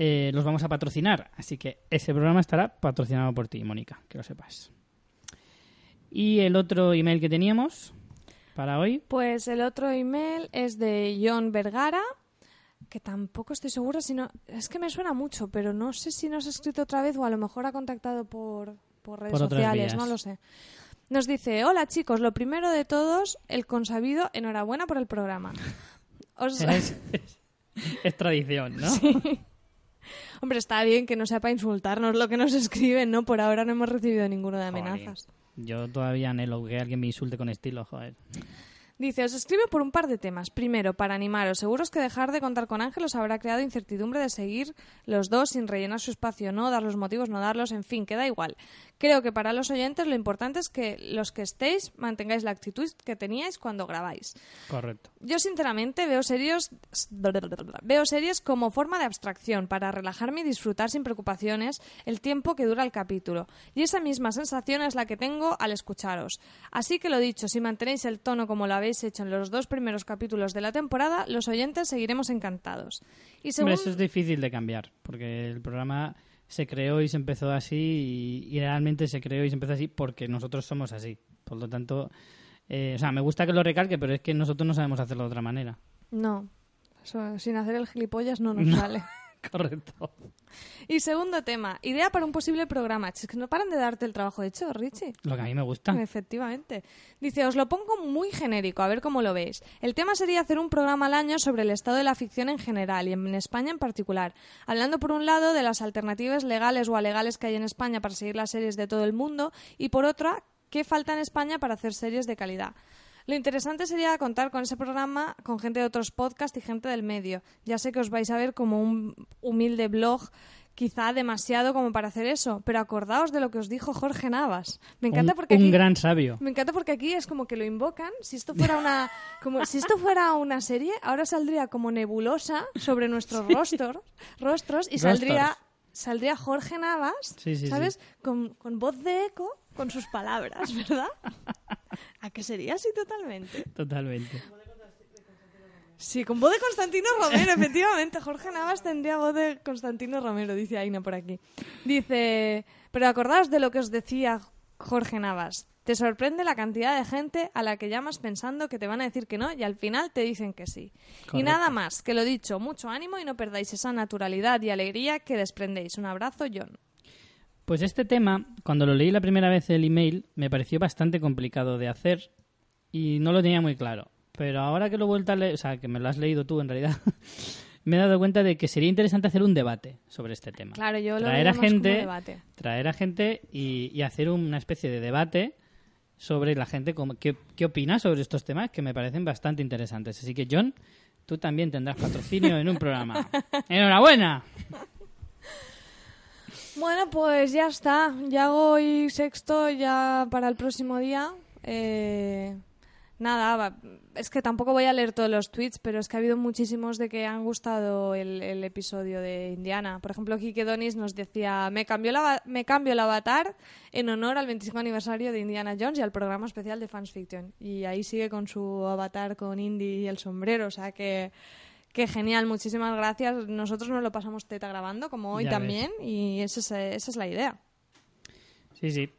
eh, los vamos a patrocinar. Así que ese programa estará patrocinado por ti, Mónica, que lo sepas. Y el otro email que teníamos para hoy, Pues el otro email es de John Vergara, que tampoco estoy segura si no... Es que me suena mucho, pero no sé si nos ha escrito otra vez o a lo mejor ha contactado por, por redes Por sociales, no lo sé. Nos dice, hola chicos, lo primero de todos, el consabido, enhorabuena por el programa. Os- es, es- es tradición, ¿no? Hombre, está bien que no sea para insultarnos lo que nos escriben, ¿no? Por ahora no hemos recibido ninguno de amenazas. Yo todavía anhelo que alguien me insulte con estilo, joder. Dice, os escribe por un par de temas. Primero, para animaros. Seguros que dejar de contar con Ángel os habrá creado incertidumbre de seguir los dos sin rellenar su espacio, no dar los motivos, no darlos, en fin, queda igual. Creo que para los oyentes lo importante es que los que estéis mantengáis la actitud que teníais cuando grabáis. Correcto. Yo sinceramente veo series veo series como forma de abstracción para relajarme y disfrutar sin preocupaciones el tiempo que dura el capítulo. Y esa misma sensación es la que tengo al escucharos. Así que lo dicho, si mantenéis el tono como lo habéis hecho en los dos primeros capítulos de la temporada, los oyentes seguiremos encantados. Y según... Hombre, eso es difícil de cambiar, porque el programa se creó y se empezó así y, y realmente se creó y se empezó así porque nosotros somos así. Por lo tanto, eh, o sea, me gusta que lo recalque, pero es que nosotros no sabemos hacerlo de otra manera. No, sin hacer el gilipollas no nos No. sale. Correcto. Y segundo tema, idea para un posible programa. Es que no paran de darte el trabajo hecho, Richie. Lo que a mí me gusta. Efectivamente. Dice, os lo pongo muy genérico, a ver cómo lo veis. El tema sería hacer un programa al año sobre el estado de la ficción en general y en España en particular, hablando por un lado de las alternativas legales o alegales que hay en España para seguir las series de todo el mundo y por otra, qué falta en España para hacer series de calidad. Lo interesante sería contar con ese programa con gente de otros podcasts y gente del medio. Ya sé que os vais a ver como un humilde blog, quizá demasiado como para hacer eso, pero acordaos de lo que os dijo Jorge Navas. Me encanta un, porque un aquí, gran sabio. me encanta porque aquí es como que lo invocan. Si esto fuera una como si esto fuera una serie, ahora saldría como nebulosa sobre nuestros rostros, rostros y saldría Rostros. saldría Jorge Navas, Sí, sí, sí. ¿sabes? Con, con voz de eco, con sus palabras, ¿verdad? ¿A qué sería así totalmente? Totalmente. Sí, con voz de Constantino Romero, efectivamente. Jorge Navas tendría voz de Constantino Romero, dice Aina por aquí. Dice, pero acordaos de lo que os decía Jorge Navas. Te sorprende la cantidad de gente a la que llamas pensando que te van a decir que no y al final te dicen que sí. Y nada más, que lo dicho, mucho ánimo y no perdáis esa naturalidad y alegría que desprendéis. Un abrazo, John. Pues este tema, cuando lo leí la primera vez el email, me pareció bastante complicado de hacer y no lo tenía muy claro. Pero ahora que lo he vuelto a leer, o sea, que me lo has leído tú en realidad, me he dado cuenta de que sería interesante hacer un debate sobre este tema. Claro, yo lo traer veo a más como gente, debate. traer a gente y, y hacer una especie de debate sobre la gente como- qué, qué opina sobre estos temas que me parecen bastante interesantes. Así que John, tú también tendrás patrocinio en un programa. ¡Enhorabuena! Bueno, pues ya está. Ya hoy sexto ya para el próximo día. Eh, nada, es que tampoco voy a leer todos los tweets, pero es que ha habido muchísimos de que han gustado el, episodio de Indiana. Por ejemplo, Kike Donis nos decía, me cambió, la, me cambio el avatar en honor al 25 aniversario de Indiana Jones y al programa especial de Fans Fiction. Y ahí sigue con su avatar con Indy y el sombrero, o sea que... Que genial, muchísimas gracias. Nosotros nos lo pasamos teta grabando, como hoy Ya también, y esa es, esa es la idea. Sí, sí.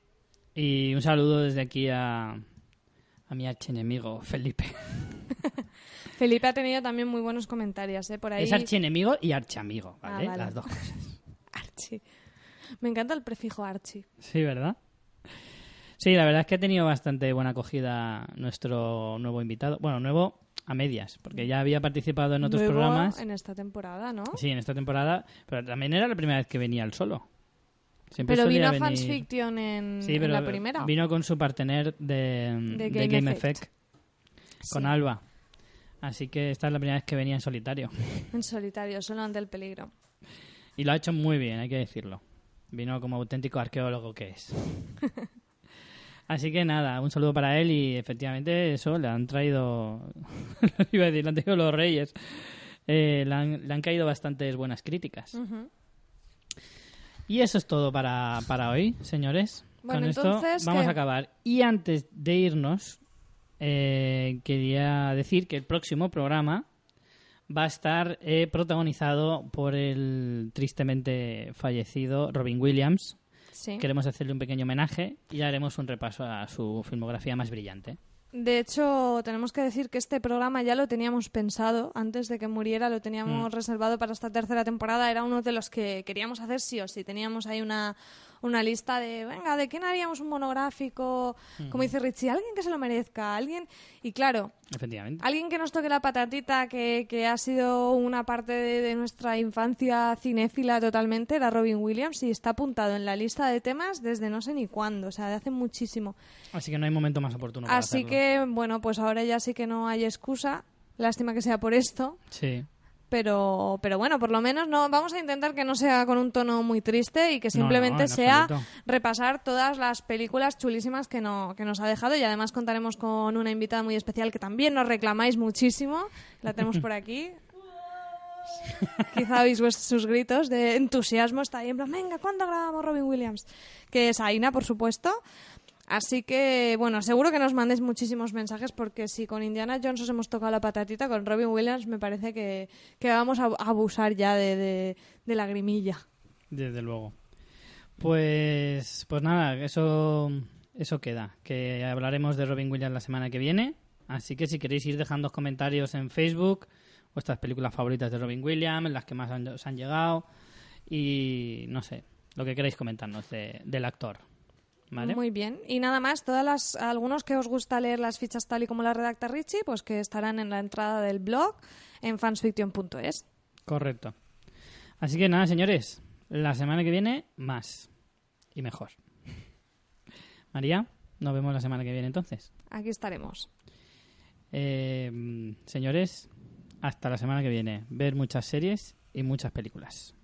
Y un saludo desde aquí a, a mi archienemigo Felipe. Felipe ha tenido también muy buenos comentarios, ¿eh? Por ahí. Es archienemigo y archiamigo, ¿vale? Ah, vale. Las dos cosas. Archie. Me encanta el prefijo Archie. Sí, ¿verdad? Sí, la verdad es que ha tenido bastante buena acogida nuestro nuevo invitado. Bueno, nuevo a medias, porque ya había participado en otros programas. En esta temporada, ¿no? Sí, en esta temporada, pero también era la primera vez que venía él solo. Siempre Pero vino a Fans Fiction en, Sí, en la primera. vino con su partener de, De de Game Game, Effect. Effect, con Sí, Alba. Así que esta es la primera vez que venía en solitario. En solitario, solo ante el peligro. Y lo ha hecho muy bien, hay que decirlo. Vino como auténtico arqueólogo que es. Así que nada, un saludo para él y efectivamente eso, le han traído, iba a decir, le han traído los reyes. Eh, le, han, le han caído bastantes buenas críticas. Y eso es todo para, para hoy, señores. Bueno, Con esto entonces, vamos ¿qué? a acabar. Y antes de irnos, eh, quería decir que el próximo programa va a estar eh, protagonizado por el tristemente fallecido Robin Williams. Sí. Queremos hacerle un pequeño homenaje y haremos un repaso a su filmografía más brillante. De hecho, tenemos que decir que este programa ya lo teníamos pensado antes de que muriera, lo teníamos Mm. reservado para esta tercera temporada, era uno de los que queríamos hacer sí o sí. Teníamos ahí una, una lista de, venga, ¿de quién haríamos un monográfico? Mm. Como dice Richie, alguien que se lo merezca, alguien... Y claro, Efectivamente. alguien que nos toque la patatita, que, que ha sido una parte de, de nuestra infancia cinéfila totalmente, era Robin Williams y está apuntado en la lista de temas desde no sé ni cuándo, o sea, de hace muchísimo. Así que no hay momento más oportuno para Así hacerlo. que, bueno, pues ahora ya sí que no hay excusa. Lástima que sea por esto. Sí. Pero, pero bueno, por lo menos no vamos a intentar que no sea con un tono muy triste y que simplemente no, sea absoluto. repasar todas las películas chulísimas que, no, que nos ha dejado y además contaremos con una invitada muy especial que también nos reclamáis muchísimo. La tenemos por aquí. Quizá oís sus gritos de entusiasmo. Está ahí en plan, venga, ¿cuándo grabamos Robin Williams? Que es Aina, por supuesto. Así que, bueno, seguro que nos mandéis muchísimos mensajes porque si con Indiana Jones os hemos tocado la patatita, con Robin Williams me parece que, que vamos a abusar ya de, de, la grimilla. Desde luego. Pues, pues nada, eso, eso queda. Que hablaremos de Robin Williams la semana que viene. Así que si queréis ir dejando comentarios en Facebook, vuestras películas favoritas de Robin Williams, las que más han- os han llegado y no sé, lo que queráis comentarnos de- del actor. ¿Vale? Muy bien. Y nada más, todas las, algunos que os gusta leer las fichas tal y como las redacta Richie, pues que estarán en la entrada del blog en fansfiction.es. Correcto. Así que nada, señores, la semana que viene más y mejor. María, nos vemos la semana que viene entonces. Aquí estaremos. Eh, señores, hasta la semana que viene. Ver muchas series y muchas películas.